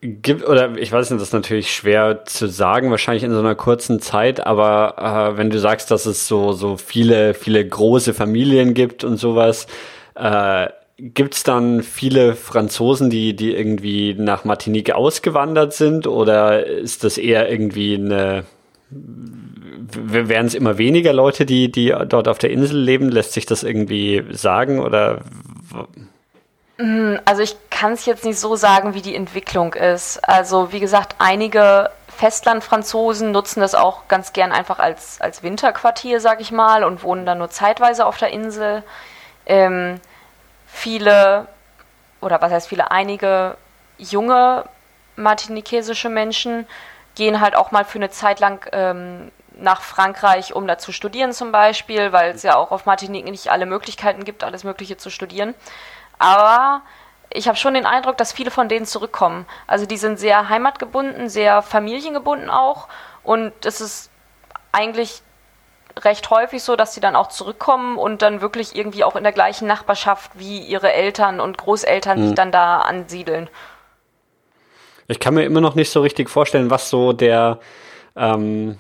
Gibt, oder ich weiß nicht, das ist natürlich schwer zu sagen, wahrscheinlich in so einer kurzen Zeit, aber äh, wenn du sagst, dass es so, so viele, viele große Familien gibt und sowas, äh, gibt es dann viele Franzosen, die, die irgendwie nach Martinique ausgewandert sind oder ist das eher irgendwie eine werden es immer weniger Leute, die, die dort auf der Insel leben? Lässt sich das irgendwie sagen oder? Mm, also ich kann es jetzt nicht so sagen, wie die Entwicklung ist. Also wie gesagt, einige Festlandfranzosen nutzen das auch ganz gern einfach als, als Winterquartier, sag ich mal, und wohnen dann nur zeitweise auf der Insel. Ähm, viele, oder was heißt viele, einige junge martinikesische Menschen gehen halt auch mal für eine Zeit lang ähm, nach Frankreich, um da zu studieren zum Beispiel, weil es ja auch auf Martinique nicht alle Möglichkeiten gibt, alles Mögliche zu studieren. Aber ich habe schon den Eindruck, dass viele von denen zurückkommen. Also die sind sehr heimatgebunden, sehr familiengebunden auch. Und es ist eigentlich recht häufig so, dass sie dann auch zurückkommen und dann wirklich irgendwie auch in der gleichen Nachbarschaft wie ihre Eltern und Großeltern mhm. sich dann da ansiedeln. Ich kann mir immer noch nicht so richtig vorstellen, was so der ähm,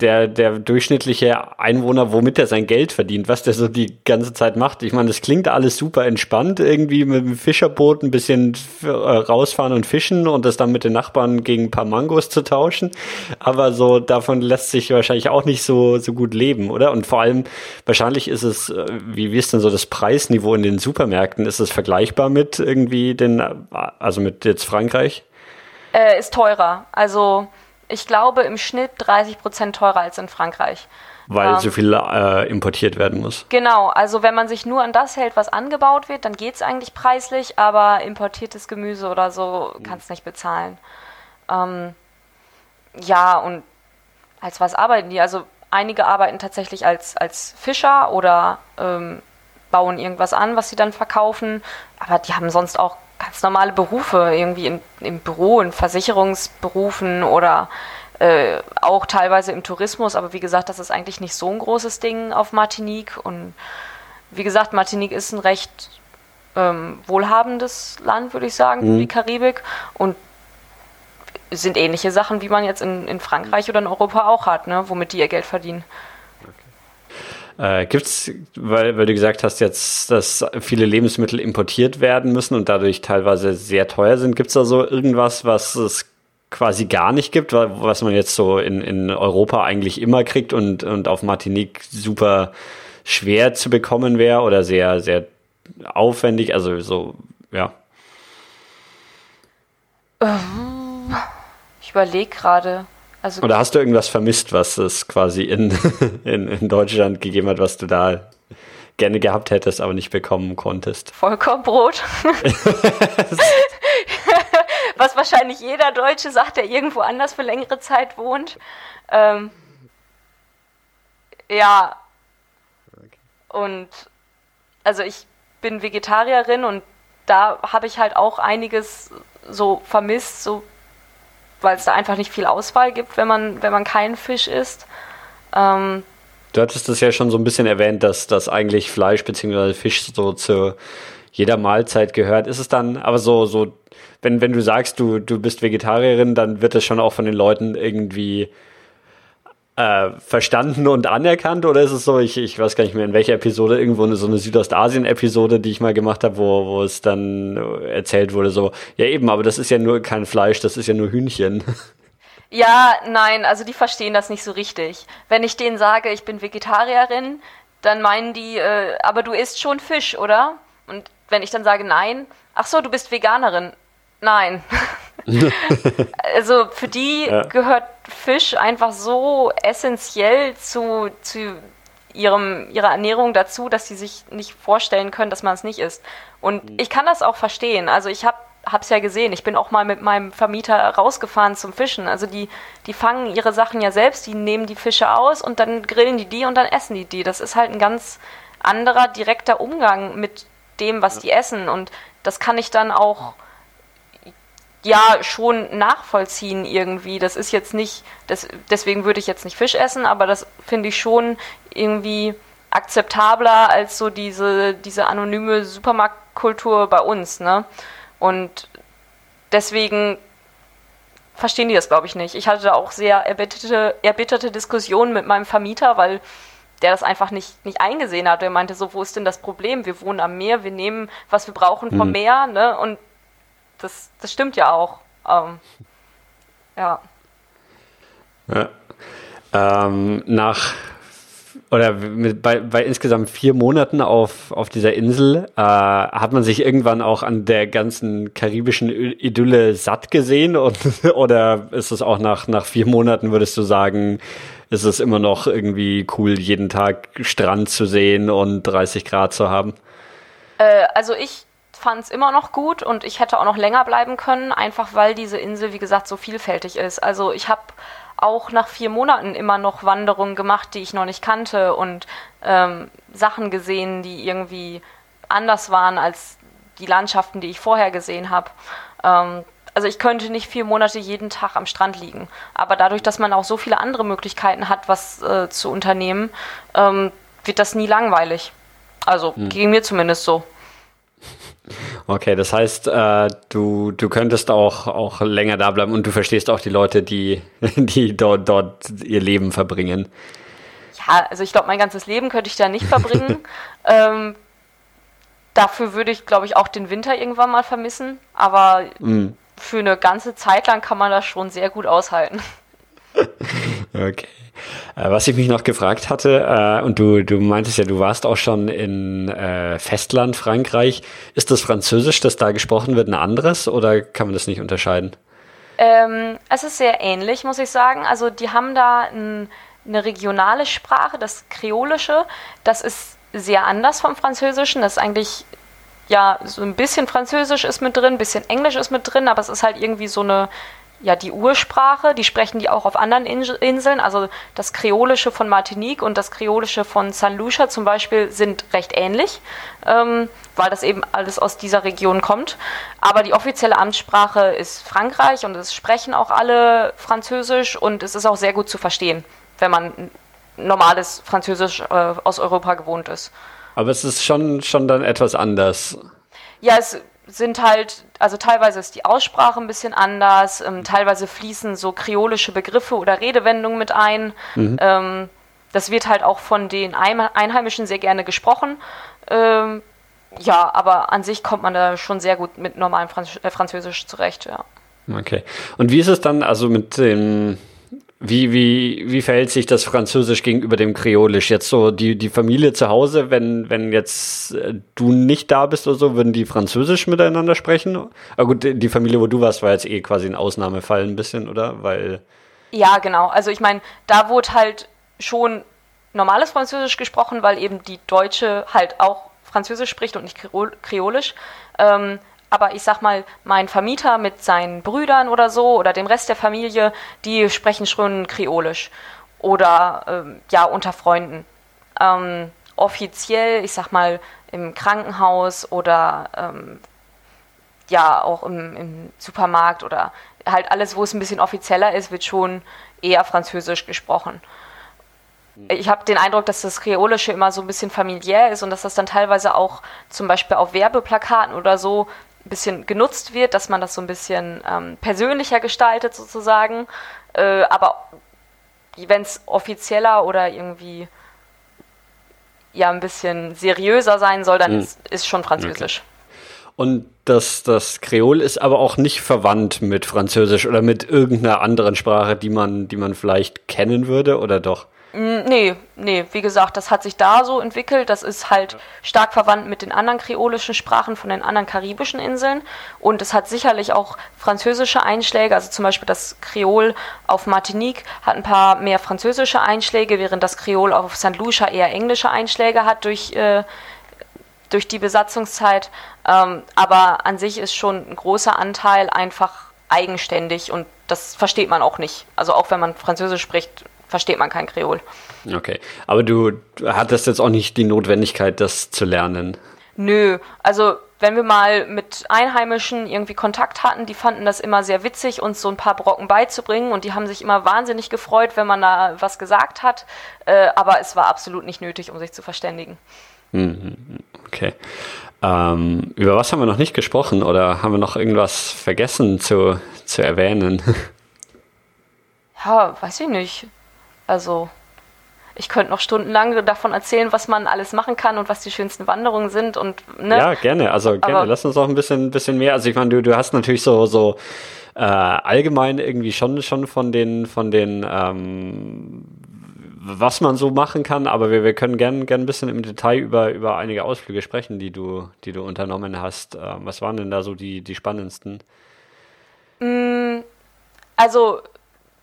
der, der durchschnittliche Einwohner, womit er sein Geld verdient, was der so die ganze Zeit macht. Ich meine, das klingt alles super entspannt, irgendwie mit dem Fischerboot ein bisschen äh, rausfahren und fischen und das dann mit den Nachbarn gegen ein paar Mangos zu tauschen. Aber so davon lässt sich wahrscheinlich auch nicht so, so gut leben, oder? Und vor allem, wahrscheinlich ist es, äh, wie, wie ist denn so das Preisniveau in den Supermärkten? Ist es vergleichbar mit irgendwie den, also mit jetzt Frankreich? Äh, ist teurer. Also, ich glaube, im Schnitt 30 Prozent teurer als in Frankreich. Weil ähm, so viel äh, importiert werden muss. Genau, also wenn man sich nur an das hält, was angebaut wird, dann geht es eigentlich preislich, aber importiertes Gemüse oder so kann es nicht bezahlen. Ähm, ja, und als was arbeiten die? Also einige arbeiten tatsächlich als, als Fischer oder ähm, bauen irgendwas an, was sie dann verkaufen, aber die haben sonst auch ganz normale Berufe, irgendwie im, im Büro, in Versicherungsberufen oder äh, auch teilweise im Tourismus. Aber wie gesagt, das ist eigentlich nicht so ein großes Ding auf Martinique. Und wie gesagt, Martinique ist ein recht ähm, wohlhabendes Land, würde ich sagen, mhm. die Karibik. Und sind ähnliche Sachen, wie man jetzt in, in Frankreich oder in Europa auch hat, ne, womit die ihr Geld verdienen. Äh, gibt's, weil, weil du gesagt hast jetzt, dass viele Lebensmittel importiert werden müssen und dadurch teilweise sehr teuer sind, gibt's da so irgendwas, was es quasi gar nicht gibt, was man jetzt so in, in Europa eigentlich immer kriegt und, und auf Martinique super schwer zu bekommen wäre oder sehr, sehr aufwendig, also so, ja. Ich überlege gerade. Also Oder hast du irgendwas vermisst, was es quasi in, in, in Deutschland gegeben hat, was du da gerne gehabt hättest, aber nicht bekommen konntest? Vollkornbrot. was wahrscheinlich jeder Deutsche sagt, der irgendwo anders für längere Zeit wohnt. Ähm, ja. Und also ich bin Vegetarierin und da habe ich halt auch einiges so vermisst, so weil es da einfach nicht viel Auswahl gibt, wenn man, wenn man keinen Fisch isst. Ähm, du hattest das ja schon so ein bisschen erwähnt, dass das eigentlich Fleisch bzw. Fisch so zu jeder Mahlzeit gehört. Ist es dann aber so, so, wenn, wenn du sagst, du, du bist Vegetarierin, dann wird das schon auch von den Leuten irgendwie äh, verstanden und anerkannt oder ist es so, ich, ich weiß gar nicht mehr in welcher Episode, irgendwo eine, so eine Südostasien-Episode, die ich mal gemacht habe, wo, wo es dann erzählt wurde, so, ja eben, aber das ist ja nur kein Fleisch, das ist ja nur Hühnchen. Ja, nein, also die verstehen das nicht so richtig. Wenn ich denen sage, ich bin Vegetarierin, dann meinen die, äh, aber du isst schon Fisch, oder? Und wenn ich dann sage, nein, ach so, du bist Veganerin. Nein. also für die ja. gehört Fisch einfach so essentiell zu, zu ihrem, ihrer Ernährung dazu, dass sie sich nicht vorstellen können, dass man es nicht isst. Und mhm. ich kann das auch verstehen. Also ich habe hab's ja gesehen. Ich bin auch mal mit meinem Vermieter rausgefahren zum Fischen. Also die, die fangen ihre Sachen ja selbst, die nehmen die Fische aus und dann grillen die die und dann essen die die. Das ist halt ein ganz anderer, direkter Umgang mit dem, was die essen. Und das kann ich dann auch ja schon nachvollziehen irgendwie. Das ist jetzt nicht, das, deswegen würde ich jetzt nicht Fisch essen, aber das finde ich schon irgendwie akzeptabler als so diese, diese anonyme Supermarktkultur bei uns, ne? Und deswegen verstehen die das, glaube ich, nicht. Ich hatte da auch sehr erbitterte, erbitterte Diskussionen mit meinem Vermieter, weil der das einfach nicht, nicht eingesehen hat. Der meinte so, wo ist denn das Problem? Wir wohnen am Meer, wir nehmen, was wir brauchen vom mhm. Meer, ne? Und das, das stimmt ja auch. Ähm, ja. ja. Ähm, nach oder mit, bei, bei insgesamt vier Monaten auf, auf dieser Insel äh, hat man sich irgendwann auch an der ganzen karibischen Idylle satt gesehen und, oder ist es auch nach, nach vier Monaten, würdest du sagen, ist es immer noch irgendwie cool, jeden Tag Strand zu sehen und 30 Grad zu haben? Äh, also ich fand es immer noch gut und ich hätte auch noch länger bleiben können, einfach weil diese Insel, wie gesagt, so vielfältig ist. Also ich habe auch nach vier Monaten immer noch Wanderungen gemacht, die ich noch nicht kannte und ähm, Sachen gesehen, die irgendwie anders waren als die Landschaften, die ich vorher gesehen habe. Ähm, also ich könnte nicht vier Monate jeden Tag am Strand liegen. Aber dadurch, dass man auch so viele andere Möglichkeiten hat, was äh, zu unternehmen, ähm, wird das nie langweilig. Also hm. ging mir zumindest so. Okay, das heißt, äh, du, du könntest auch, auch länger da bleiben und du verstehst auch die Leute, die, die dort, dort ihr Leben verbringen. Ja, also ich glaube, mein ganzes Leben könnte ich da nicht verbringen. ähm, dafür würde ich, glaube ich, auch den Winter irgendwann mal vermissen. Aber mm. für eine ganze Zeit lang kann man das schon sehr gut aushalten. okay. Äh, was ich mich noch gefragt hatte, äh, und du, du meintest ja, du warst auch schon in äh, Festland Frankreich. Ist das Französisch, das da gesprochen wird, ein anderes oder kann man das nicht unterscheiden? Ähm, es ist sehr ähnlich, muss ich sagen. Also die haben da ein, eine regionale Sprache, das Kreolische. Das ist sehr anders vom Französischen. Das ist eigentlich ja so ein bisschen Französisch ist mit drin, ein bisschen Englisch ist mit drin, aber es ist halt irgendwie so eine ja die Ursprache, die sprechen die auch auf anderen Inseln. Also das Kreolische von Martinique und das Kreolische von San Lucia zum Beispiel sind recht ähnlich, ähm, weil das eben alles aus dieser Region kommt. Aber die offizielle Amtssprache ist Frankreich und es sprechen auch alle Französisch und es ist auch sehr gut zu verstehen, wenn man normales Französisch äh, aus Europa gewohnt ist. Aber es ist schon, schon dann etwas anders. Ja, es sind halt, also teilweise ist die Aussprache ein bisschen anders, ähm, teilweise fließen so kreolische Begriffe oder Redewendungen mit ein. Mhm. Ähm, das wird halt auch von den Einheimischen sehr gerne gesprochen. Ähm, ja, aber an sich kommt man da schon sehr gut mit normalem Franz äh, Französisch zurecht, ja. Okay. Und wie ist es dann also mit dem wie, wie, wie verhält sich das Französisch gegenüber dem Kreolisch? Jetzt so die, die Familie zu Hause, wenn, wenn jetzt äh, du nicht da bist oder so, würden die Französisch miteinander sprechen? Aber gut, die Familie, wo du warst, war jetzt eh quasi ein Ausnahmefall ein bisschen, oder? Weil. Ja, genau. Also ich meine, da wurde halt schon normales Französisch gesprochen, weil eben die Deutsche halt auch Französisch spricht und nicht Kreolisch. Ähm, aber ich sag mal, mein Vermieter mit seinen Brüdern oder so oder dem Rest der Familie, die sprechen schon Kreolisch oder ähm, ja unter Freunden. Ähm, offiziell, ich sag mal, im Krankenhaus oder ähm, ja auch im, im, Supermarkt oder halt alles, wo es ein bisschen offizieller ist, wird schon eher Französisch gesprochen. Ich habe den Eindruck, dass das Kreolische immer so ein bisschen familiär ist und dass das dann teilweise auch zum Beispiel auf Werbeplakaten oder so ein bisschen genutzt wird, dass man das so ein bisschen ähm, persönlicher gestaltet sozusagen. Äh, aber wenn es offizieller oder irgendwie ja ein bisschen seriöser sein soll, dann hm. ist, ist schon Französisch. Okay. Und das, das Kreol ist aber auch nicht verwandt mit Französisch oder mit irgendeiner anderen Sprache, die man, die man vielleicht kennen würde, oder doch? Nee, nee, wie gesagt, das hat sich da so entwickelt. Das ist halt stark verwandt mit den anderen kreolischen Sprachen von den anderen karibischen Inseln. Und es hat sicherlich auch französische Einschläge. Also zum Beispiel das Kreol auf Martinique hat ein paar mehr französische Einschläge, während das Kreol auf St. Lucia eher englische Einschläge hat durch, äh, durch die Besatzungszeit. Ähm, aber an sich ist schon ein großer Anteil einfach eigenständig und das versteht man auch nicht. Also auch wenn man Französisch spricht, versteht man kein Kreol. Okay, aber du hattest jetzt auch nicht die Notwendigkeit, das zu lernen. Nö, also wenn wir mal mit Einheimischen irgendwie Kontakt hatten, die fanden das immer sehr witzig, uns so ein paar Brocken beizubringen und die haben sich immer wahnsinnig gefreut, wenn man da was gesagt hat, äh, aber es war absolut nicht nötig, um sich zu verständigen. Mhm, okay. Ähm, über was haben wir noch nicht gesprochen oder haben wir noch irgendwas vergessen zu, zu erwähnen? Ja, weiß ich nicht. Also, ich könnte noch stundenlang davon erzählen, was man alles machen kann und was die schönsten Wanderungen sind und ne? Ja, gerne. Also gerne. Aber Lass uns auch ein bisschen, bisschen mehr. Also ich meine, du, du hast natürlich so, so äh, allgemein irgendwie schon, schon von den, von den ähm, was man so machen kann, aber wir, wir können gerne gern ein bisschen im Detail über, über einige Ausflüge sprechen, die du, die du unternommen hast. Ähm, was waren denn da so die, die spannendsten? Mm, also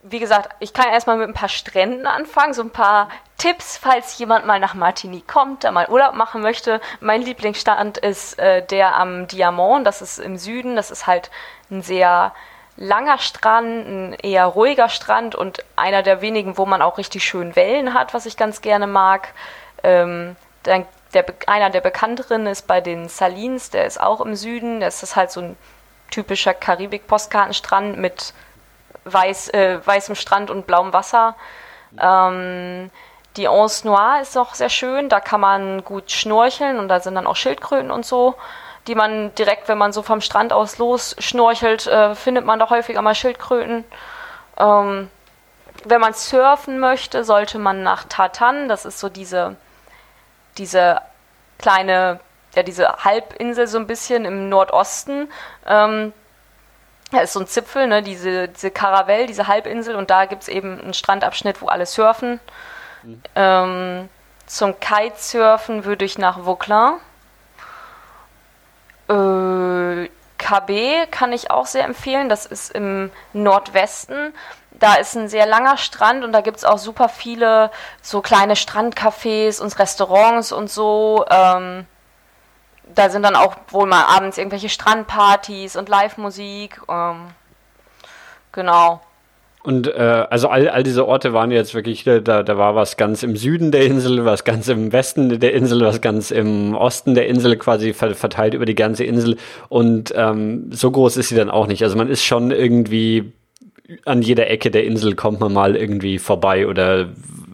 wie gesagt, ich kann erstmal mit ein paar Stränden anfangen, so ein paar Tipps, falls jemand mal nach Martinique kommt, da mal Urlaub machen möchte. Mein Lieblingsstrand ist äh, der am Diamant, das ist im Süden, das ist halt ein sehr langer Strand, ein eher ruhiger Strand und einer der wenigen, wo man auch richtig schön Wellen hat, was ich ganz gerne mag. Ähm, dann der, einer der bekannteren ist bei den Salines, der ist auch im Süden, das ist halt so ein typischer Karibik-Postkartenstrand mit weiß, äh, weißem Strand und blauem Wasser. Ähm, die Anse Noire ist auch sehr schön, da kann man gut schnorcheln und da sind dann auch Schildkröten und so, die man direkt, wenn man so vom Strand aus los schnorchelt, äh, findet man da häufiger mal Schildkröten. Ähm, wenn man surfen möchte, sollte man nach Tartan, das ist so diese, diese kleine, ja, diese Halbinsel so ein bisschen im Nordosten. Ähm, da ist so ein Zipfel, ne, diese, diese Caravelle, diese Halbinsel, und da gibt es eben einen Strandabschnitt, wo alle surfen. Mhm. Ähm, zum Kitesurfen würde ich nach Vauclin. Äh, KB kann ich auch sehr empfehlen, das ist im Nordwesten. Da ist ein sehr langer Strand und da gibt es auch super viele so kleine Strandcafés und Restaurants und so. Ähm, da sind dann auch wohl mal abends irgendwelche Strandpartys und Live-Musik. Ähm, genau. Und äh, also all, all diese Orte waren jetzt wirklich, da, da war was ganz im Süden der Insel, was ganz im Westen der Insel, was ganz im Osten der Insel quasi verteilt über die ganze Insel. Und ähm, so groß ist sie dann auch nicht. Also man ist schon irgendwie an jeder Ecke der Insel kommt man mal irgendwie vorbei oder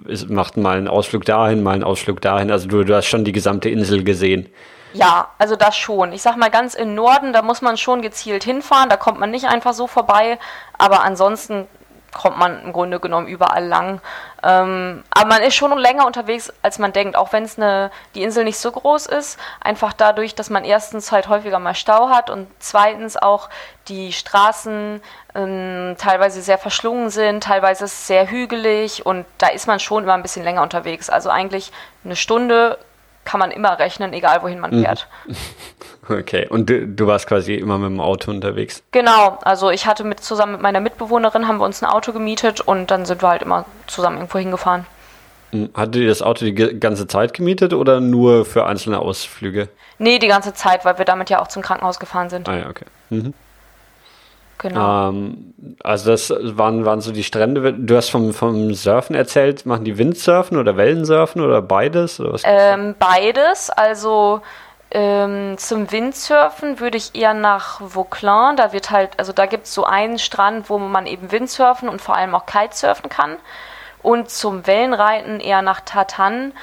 ist, macht mal einen Ausflug dahin, mal einen Ausflug dahin. Also du, du hast schon die gesamte Insel gesehen. Ja, also das schon. Ich sag mal ganz im Norden, da muss man schon gezielt hinfahren, da kommt man nicht einfach so vorbei, aber ansonsten kommt man im Grunde genommen überall lang. Ähm, aber man ist schon länger unterwegs, als man denkt, auch wenn es eine die Insel nicht so groß ist. Einfach dadurch, dass man erstens halt häufiger mal Stau hat und zweitens auch die Straßen ähm, teilweise sehr verschlungen sind, teilweise sehr hügelig und da ist man schon immer ein bisschen länger unterwegs. Also eigentlich eine Stunde kann man immer rechnen, egal wohin man mhm. fährt. Okay, und du, du, warst quasi immer mit dem Auto unterwegs? Genau, also ich hatte mit zusammen mit meiner Mitbewohnerin haben wir uns ein Auto gemietet und dann sind wir halt immer zusammen irgendwo hingefahren. Hm, Hattet ihr das Auto die ganze Zeit gemietet oder nur für einzelne Ausflüge? Nee, die ganze Zeit, weil wir damit ja auch zum Krankenhaus gefahren sind. Ah ja, okay. Mhm. Genau. Ähm, also das waren, waren so die Strände. Du hast vom, vom Surfen erzählt. Machen die Windsurfen oder Wellensurfen oder beides? Oder ähm, beides. Also ähm, zum Windsurfen würde ich eher nach Vauclin. Da wird halt, also da gibt es so einen Strand, wo man eben Windsurfen und vor allem auch Kitesurfen kann. Und zum Wellenreiten eher nach Tartan.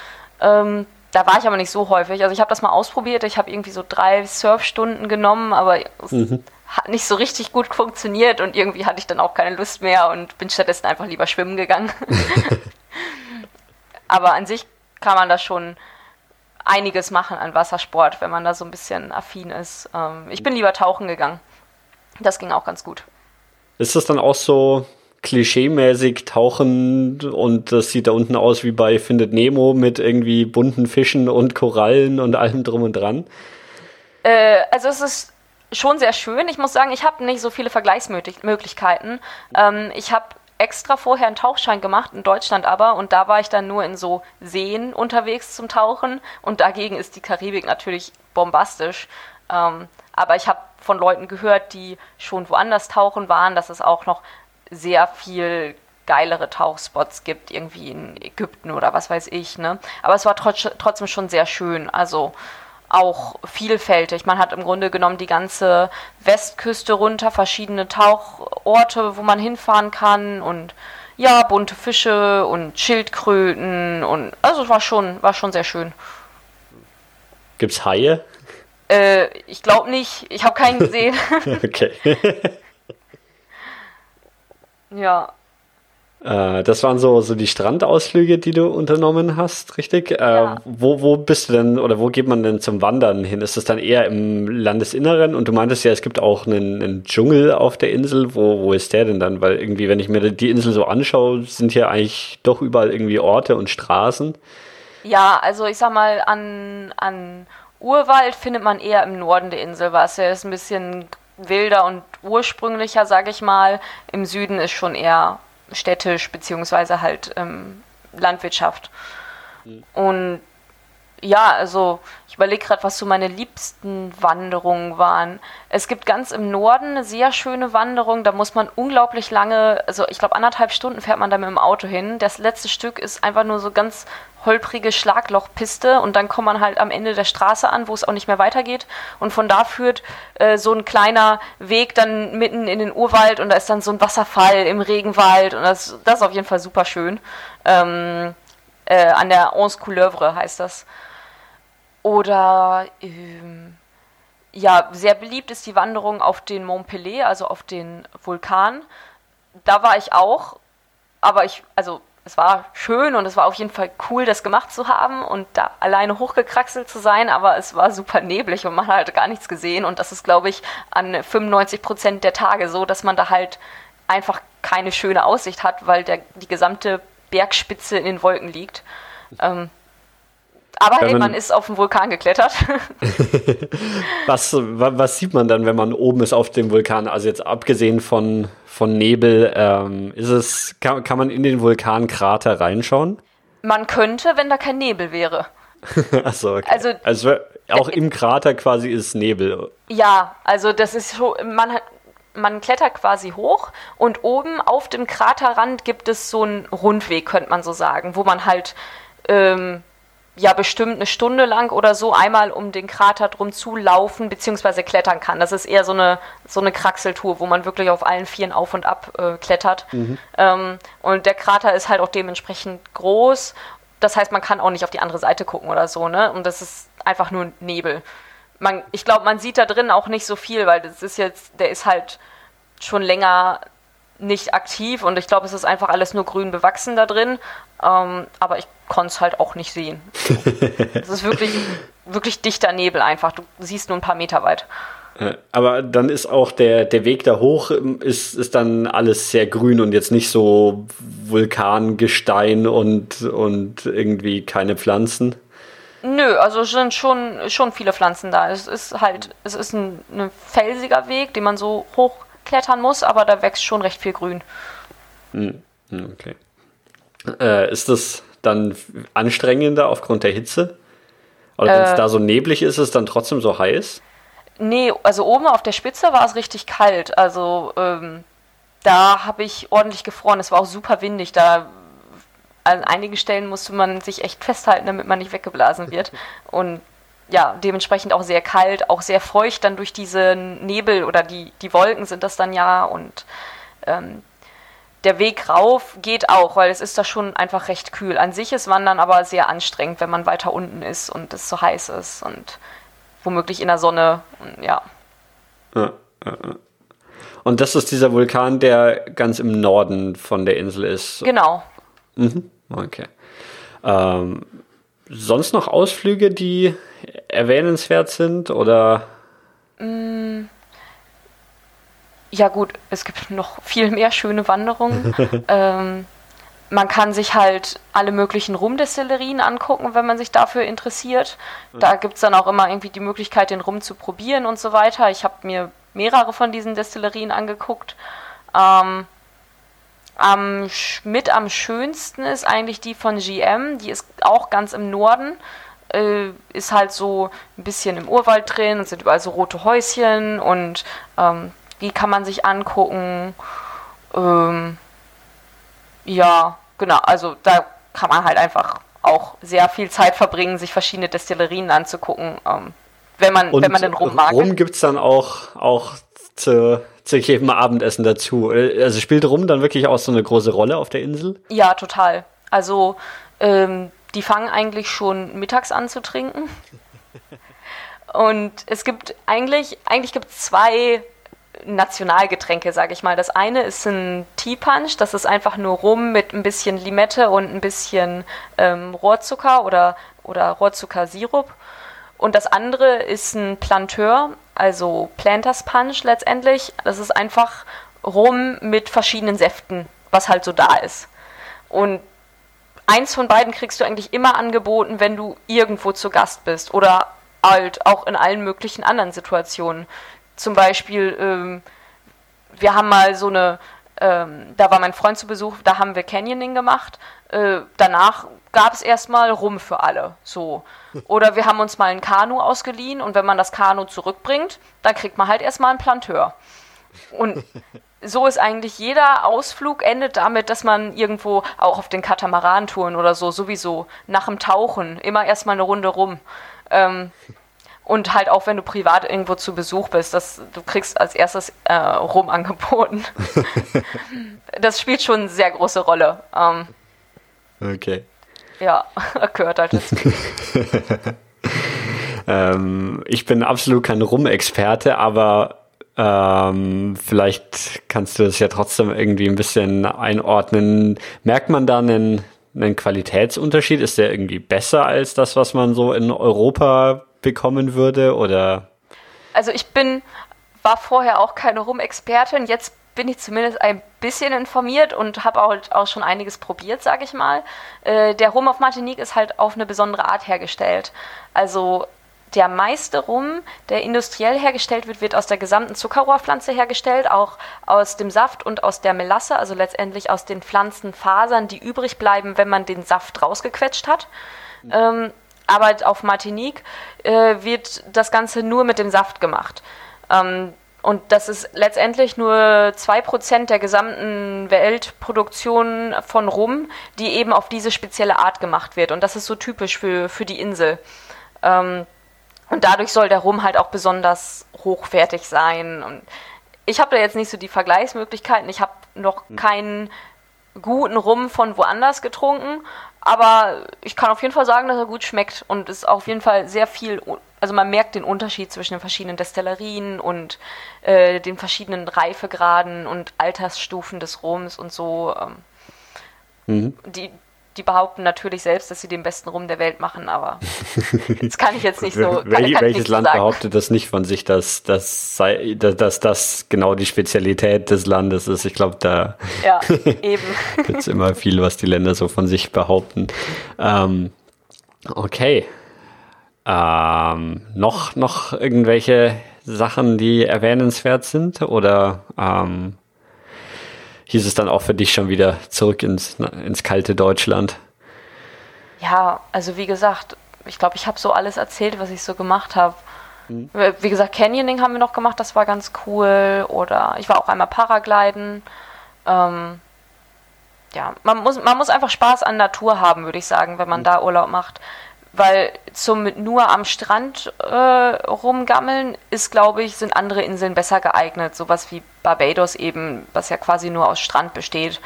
Ähm, da war ich aber nicht so häufig. Also ich habe das mal ausprobiert. Ich habe irgendwie so drei Surfstunden genommen, aber mhm hat nicht so richtig gut funktioniert und irgendwie hatte ich dann auch keine Lust mehr und bin stattdessen einfach lieber schwimmen gegangen. Aber an sich kann man da schon einiges machen an Wassersport, wenn man da so ein bisschen affin ist. Ähm, ich bin lieber tauchen gegangen. Das ging auch ganz gut. Ist das dann auch so klischeemäßig tauchen und das sieht da unten aus wie bei Findet Nemo mit irgendwie bunten Fischen und Korallen und allem drum und dran? Äh, also es ist schon sehr schön. Ich muss sagen, ich habe nicht so viele Vergleichsmöglichkeiten. Ähm, ich habe extra vorher einen Tauchschein gemacht, in Deutschland aber, und da war ich dann nur in so Seen unterwegs zum Tauchen und dagegen ist die Karibik natürlich bombastisch. Ähm, aber ich habe von Leuten gehört, die schon woanders tauchen waren, dass es auch noch sehr viel geilere Tauchspots gibt, irgendwie in Ägypten oder was weiß ich. Ne? Aber es war trotz, trotzdem schon sehr schön. Also auch vielfältig. Man hat im Grunde genommen die ganze Westküste runter, verschiedene Tauchorte, wo man hinfahren kann und ja, bunte Fische und Schildkröten und also es war schon, war schon sehr schön. Gibt's Haie? Äh, ich glaube nicht. Ich habe keinen gesehen. okay. ja. Äh, das waren so, so die Strandausflüge, die du unternommen hast, richtig? Äh, ja. wo, wo bist du denn oder wo geht man denn zum Wandern hin? Ist das dann eher im Landesinneren? Und du meintest ja, es gibt auch einen, einen Dschungel auf der Insel. Wo, wo ist der denn dann? Weil irgendwie, wenn ich mir die Insel so anschaue, sind hier eigentlich doch überall irgendwie Orte und Straßen. Ja, also ich sag mal, an, an Urwald findet man eher im Norden der Insel was. Er ist ein bisschen wilder und ursprünglicher, sage ich mal. Im Süden ist schon eher städtisch beziehungsweise halt ähm, Landwirtschaft. Mhm. Und ja, also ich überlege gerade, was so meine liebsten Wanderungen waren. Es gibt ganz im Norden eine sehr schöne Wanderung, da muss man unglaublich lange, also ich glaube anderthalb Stunden fährt man da mit dem Auto hin. Das letzte Stück ist einfach nur so ganz holprige Schlaglochpiste und dann kommt man halt am Ende der Straße an, wo es auch nicht mehr weitergeht. Und von da führt äh, so ein kleiner Weg dann mitten in den Urwald und da ist dann so ein Wasserfall im Regenwald und das, das ist auf jeden Fall super schön. Ähm, äh, an der Onze Couleuvre heißt das. Oder ähm, ja, sehr beliebt ist die Wanderung auf den Mont Pelé, also auf den Vulkan. Da war ich auch, aber ich, also es war schön und es war auf jeden Fall cool, das gemacht zu haben und da alleine hochgekraxelt zu sein, aber es war super neblig und man hat halt gar nichts gesehen und das ist, glaube ich, an 95 Prozent der Tage so, dass man da halt einfach keine schöne Aussicht hat, weil der, die gesamte Bergspitze in den Wolken liegt. Ähm, aber hey, man, man, ist auf den Vulkan geklettert. was, was sieht man dann, wenn man oben ist auf dem Vulkan? Also jetzt abgesehen von, von Nebel, ähm, ist es, kann, kann man in den Vulkankrater reinschauen? Man könnte, wenn da kein Nebel wäre. Achso, okay. Also, also auch im Krater quasi ist Nebel. Ja, also das ist so, man hat, man klettert quasi hoch und oben auf dem Kraterrand gibt es so einen Rundweg, könnte man so sagen, wo man halt ähm, ja bestimmt eine Stunde lang oder so einmal um den Krater drum zu laufen bzw. klettern kann. Das ist eher so eine, so eine Kraxeltour, wo man wirklich auf allen Vieren auf und ab äh, klettert. Mhm. Ähm, und der Krater ist halt auch dementsprechend groß. Das heißt, man kann auch nicht auf die andere Seite gucken oder so, ne? Und das ist einfach nur Nebel. Man, ich glaube, man sieht da drin auch nicht so viel, weil das ist jetzt, der ist halt schon länger nicht aktiv und ich glaube, es ist einfach alles nur grün bewachsen da drin. Ähm, aber ich konnte es halt auch nicht sehen. Es ist wirklich, wirklich dichter Nebel einfach. Du siehst nur ein paar Meter weit. Aber dann ist auch der, der Weg da hoch, ähm, ist, ist dann alles sehr grün und jetzt nicht so Vulkangestein und, und irgendwie keine Pflanzen. Nö, also sind schon, schon viele Pflanzen da. Es ist halt, es ist ein, ein felsiger Weg, den man so hochklettern muss, aber da wächst schon recht viel Grün. Hm, hm okay. Äh, ist das dann anstrengender aufgrund der Hitze? Oder wenn es äh, da so neblig ist, ist es dann trotzdem so heiß? Nee, also oben auf der Spitze war es richtig kalt. Also ähm, da habe ich ordentlich gefroren. Es war auch super windig. Da an einigen Stellen musste man sich echt festhalten, damit man nicht weggeblasen wird. Und ja, dementsprechend auch sehr kalt, auch sehr feucht dann durch diese Nebel oder die, die Wolken sind das dann ja. Und ähm, der Weg rauf geht auch, weil es ist da schon einfach recht kühl. An sich ist Wandern aber sehr anstrengend, wenn man weiter unten ist und es so heiß ist und womöglich in der Sonne. Und, ja. Und das ist dieser Vulkan, der ganz im Norden von der Insel ist. Genau. Mhm. Okay. Ähm, sonst noch Ausflüge, die erwähnenswert sind oder? Mm ja gut, es gibt noch viel mehr schöne Wanderungen. ähm, man kann sich halt alle möglichen Rumdestillerien angucken, wenn man sich dafür interessiert. Da gibt es dann auch immer irgendwie die Möglichkeit, den Rum zu probieren und so weiter. Ich habe mir mehrere von diesen Destillerien angeguckt. Ähm, am, mit am schönsten ist eigentlich die von GM. Die ist auch ganz im Norden. Äh, ist halt so ein bisschen im Urwald drin und sind überall so rote Häuschen und ähm, die kann man sich angucken. Ähm, ja, genau, also da kann man halt einfach auch sehr viel Zeit verbringen, sich verschiedene Destillerien anzugucken, ähm, wenn man, Und wenn man den Rum mag. Rum gibt es dann auch, auch zu, zu jedem Abendessen dazu. Also spielt Rum dann wirklich auch so eine große Rolle auf der Insel? Ja, total. Also ähm, die fangen eigentlich schon mittags an zu trinken. Und es gibt eigentlich, eigentlich gibt es zwei Nationalgetränke, sage ich mal. Das eine ist ein Tea Punch, das ist einfach nur Rum mit ein bisschen Limette und ein bisschen ähm, Rohrzucker oder, oder Rohrzuckersirup. Und das andere ist ein Planteur, also Planters Punch letztendlich. Das ist einfach Rum mit verschiedenen Säften, was halt so da ist. Und eins von beiden kriegst du eigentlich immer angeboten, wenn du irgendwo zu Gast bist oder halt auch in allen möglichen anderen Situationen. Zum Beispiel, ähm, wir haben mal so eine, ähm, da war mein Freund zu Besuch, da haben wir Canyoning gemacht. Äh, danach gab es erstmal Rum für alle. So. Oder wir haben uns mal ein Kanu ausgeliehen und wenn man das Kanu zurückbringt, dann kriegt man halt erstmal einen Planteur. Und so ist eigentlich jeder Ausflug endet damit, dass man irgendwo auch auf den Katamaran-Touren oder so sowieso nach dem Tauchen immer erstmal eine Runde rum. Ähm, und halt auch, wenn du privat irgendwo zu Besuch bist, dass du kriegst als erstes äh, Rum angeboten. das spielt schon eine sehr große Rolle. Ähm, okay. Ja, gehört halt dazu. ähm, ich bin absolut kein Rum-Experte, aber ähm, vielleicht kannst du das ja trotzdem irgendwie ein bisschen einordnen. Merkt man da einen, einen Qualitätsunterschied? Ist der irgendwie besser als das, was man so in Europa bekommen würde? Oder? Also ich bin, war vorher auch keine Rum-Expertin. Jetzt bin ich zumindest ein bisschen informiert und habe auch, auch schon einiges probiert, sage ich mal. Äh, der Rum auf Martinique ist halt auf eine besondere Art hergestellt. Also der meiste Rum, der industriell hergestellt wird, wird aus der gesamten Zuckerrohrpflanze hergestellt, auch aus dem Saft und aus der Melasse, also letztendlich aus den Pflanzenfasern, die übrig bleiben, wenn man den Saft rausgequetscht hat. Mhm. Ähm, aber auf Martinique äh, wird das Ganze nur mit dem Saft gemacht. Ähm, und das ist letztendlich nur 2% der gesamten Weltproduktion von Rum, die eben auf diese spezielle Art gemacht wird. Und das ist so typisch für, für die Insel. Ähm, und dadurch soll der Rum halt auch besonders hochwertig sein. Und ich habe da jetzt nicht so die Vergleichsmöglichkeiten. Ich habe noch hm. keinen guten Rum von woanders getrunken. Aber ich kann auf jeden Fall sagen, dass er gut schmeckt und ist auf jeden Fall sehr viel also man merkt den Unterschied zwischen den verschiedenen Destillerien und äh, den verschiedenen Reifegraden und Altersstufen des Rums und so. Ähm, mhm. Die, die behaupten natürlich selbst, dass sie den besten Rum der Welt machen, aber das kann ich jetzt nicht so. Kann, Wel kann welches nicht Land so behauptet das nicht von sich, dass, dass, sei, dass, dass das genau die Spezialität des Landes ist? Ich glaube, da ja, eben. gibt es immer viel, was die Länder so von sich behaupten. Ähm, okay, ähm, noch, noch irgendwelche Sachen, die erwähnenswert sind? Oder ähm, hieß es dann auch für dich schon wieder zurück ins, ins kalte Deutschland? Ja, also wie gesagt, ich glaube, ich habe so alles erzählt, was ich so gemacht habe. Mhm. Wie gesagt, Canyoning haben wir noch gemacht, das war ganz cool. Oder ich war auch einmal Paragliden. Ähm, ja, man muss, man muss einfach Spaß an Natur haben, würde ich sagen, wenn man mhm. da Urlaub macht weil zum nur am Strand äh, rumgammeln ist, glaube ich, sind andere Inseln besser geeignet. Sowas wie Barbados eben, was ja quasi nur aus Strand besteht.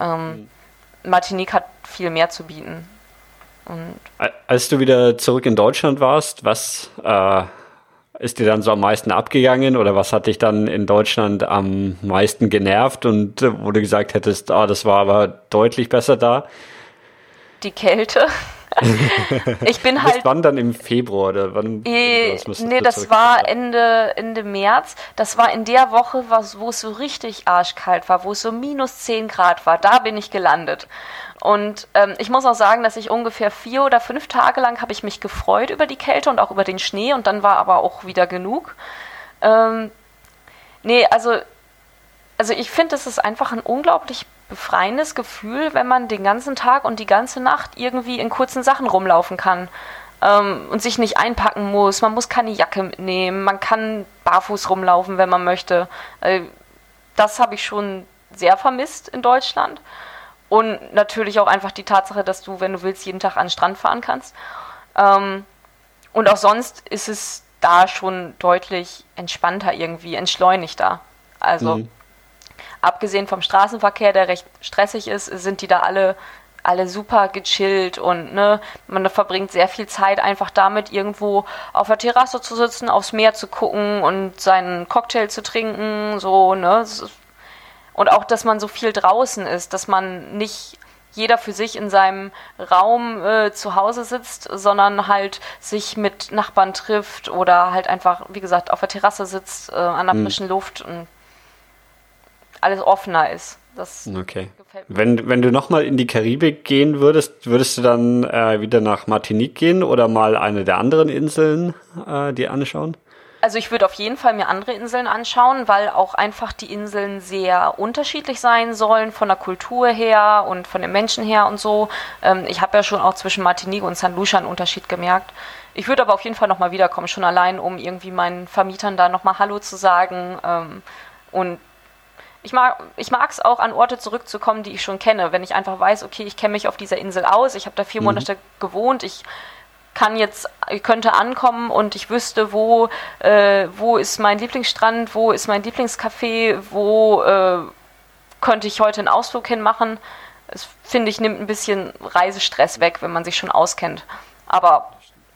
Ähm, mhm. Martinique hat viel mehr zu bieten. Und Als du wieder zurück in Deutschland warst, was äh, ist dir dann so am meisten abgegangen oder was hat dich dann in Deutschland am meisten genervt und äh, wo du gesagt hättest, ah, das war aber deutlich besser da? Die Kälte. ich bin halt. Wann dann im Februar oder wann? Äh, nee, das war Ende, Ende März. Das war in der Woche, wo es so richtig arschkalt war, wo es so minus 10 Grad war. Da bin ich gelandet. Und ähm, ich muss auch sagen, dass ich ungefähr vier oder fünf Tage lang habe ich mich gefreut über die Kälte und auch über den Schnee und dann war aber auch wieder genug. Ähm, nee, also, also ich finde, es ist einfach ein unglaublich befreiendes Gefühl, wenn man den ganzen Tag und die ganze Nacht irgendwie in kurzen Sachen rumlaufen kann ähm, und sich nicht einpacken muss. Man muss keine Jacke mitnehmen, man kann barfuß rumlaufen, wenn man möchte. Äh, das habe ich schon sehr vermisst in Deutschland. Und natürlich auch einfach die Tatsache, dass du, wenn du willst, jeden Tag an den Strand fahren kannst. Ähm, und auch sonst ist es da schon deutlich entspannter irgendwie, entschleunigter. Also mhm abgesehen vom Straßenverkehr, der recht stressig ist, sind die da alle alle super gechillt und ne, man verbringt sehr viel Zeit einfach damit, irgendwo auf der Terrasse zu sitzen, aufs Meer zu gucken und seinen Cocktail zu trinken, so, ne. Und auch, dass man so viel draußen ist, dass man nicht jeder für sich in seinem Raum äh, zu Hause sitzt, sondern halt sich mit Nachbarn trifft oder halt einfach, wie gesagt, auf der Terrasse sitzt, äh, an der mhm. frischen Luft und alles offener ist. Das okay. Wenn, wenn du nochmal in die Karibik gehen würdest, würdest du dann äh, wieder nach Martinique gehen oder mal eine der anderen Inseln äh, dir anschauen? Also ich würde auf jeden Fall mir andere Inseln anschauen, weil auch einfach die Inseln sehr unterschiedlich sein sollen von der Kultur her und von den Menschen her und so. Ähm, ich habe ja schon auch zwischen Martinique und St. Lucia einen Unterschied gemerkt. Ich würde aber auf jeden Fall nochmal wiederkommen, schon allein, um irgendwie meinen Vermietern da nochmal Hallo zu sagen. Ähm, und ich mag ich es auch, an Orte zurückzukommen, die ich schon kenne. Wenn ich einfach weiß, okay, ich kenne mich auf dieser Insel aus, ich habe da vier mhm. Monate gewohnt, ich kann jetzt, könnte ankommen und ich wüsste, wo, äh, wo ist mein Lieblingsstrand, wo ist mein Lieblingscafé, wo äh, könnte ich heute einen Ausflug hinmachen. Das finde ich, nimmt ein bisschen Reisestress weg, wenn man sich schon auskennt. Aber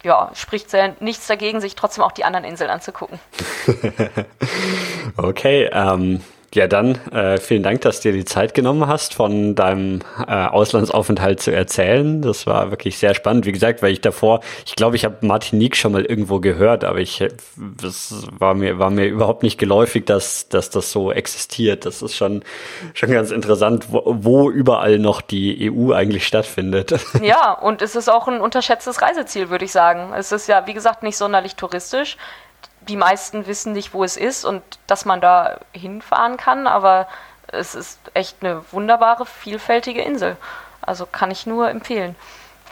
ja, spricht sehr nichts dagegen, sich trotzdem auch die anderen Inseln anzugucken. okay, ähm, ja, dann äh, vielen Dank, dass du dir die Zeit genommen hast, von deinem äh, Auslandsaufenthalt zu erzählen. Das war wirklich sehr spannend. Wie gesagt, weil ich davor, ich glaube, ich habe Martinique schon mal irgendwo gehört, aber ich, das war mir war mir überhaupt nicht geläufig, dass dass das so existiert. Das ist schon schon ganz interessant, wo, wo überall noch die EU eigentlich stattfindet. Ja, und es ist auch ein unterschätztes Reiseziel, würde ich sagen. Es ist ja, wie gesagt, nicht sonderlich touristisch die meisten wissen nicht, wo es ist und dass man da hinfahren kann, aber es ist echt eine wunderbare, vielfältige Insel. Also kann ich nur empfehlen.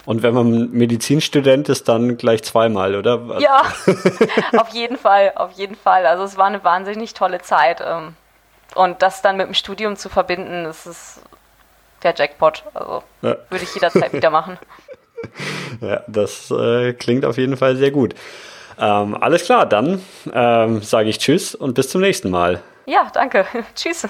Und wenn man Medizinstudent ist, dann gleich zweimal, oder? Ja, auf jeden Fall, auf jeden Fall. Also es war eine wahnsinnig tolle Zeit. Ähm, und das dann mit dem Studium zu verbinden, das ist der Jackpot. Also ja. würde ich jederzeit wieder machen. Ja, das äh, klingt auf jeden Fall sehr gut. Ähm, alles klar, dann ähm, sage ich Tschüss und bis zum nächsten Mal. Ja, danke. Tschüss.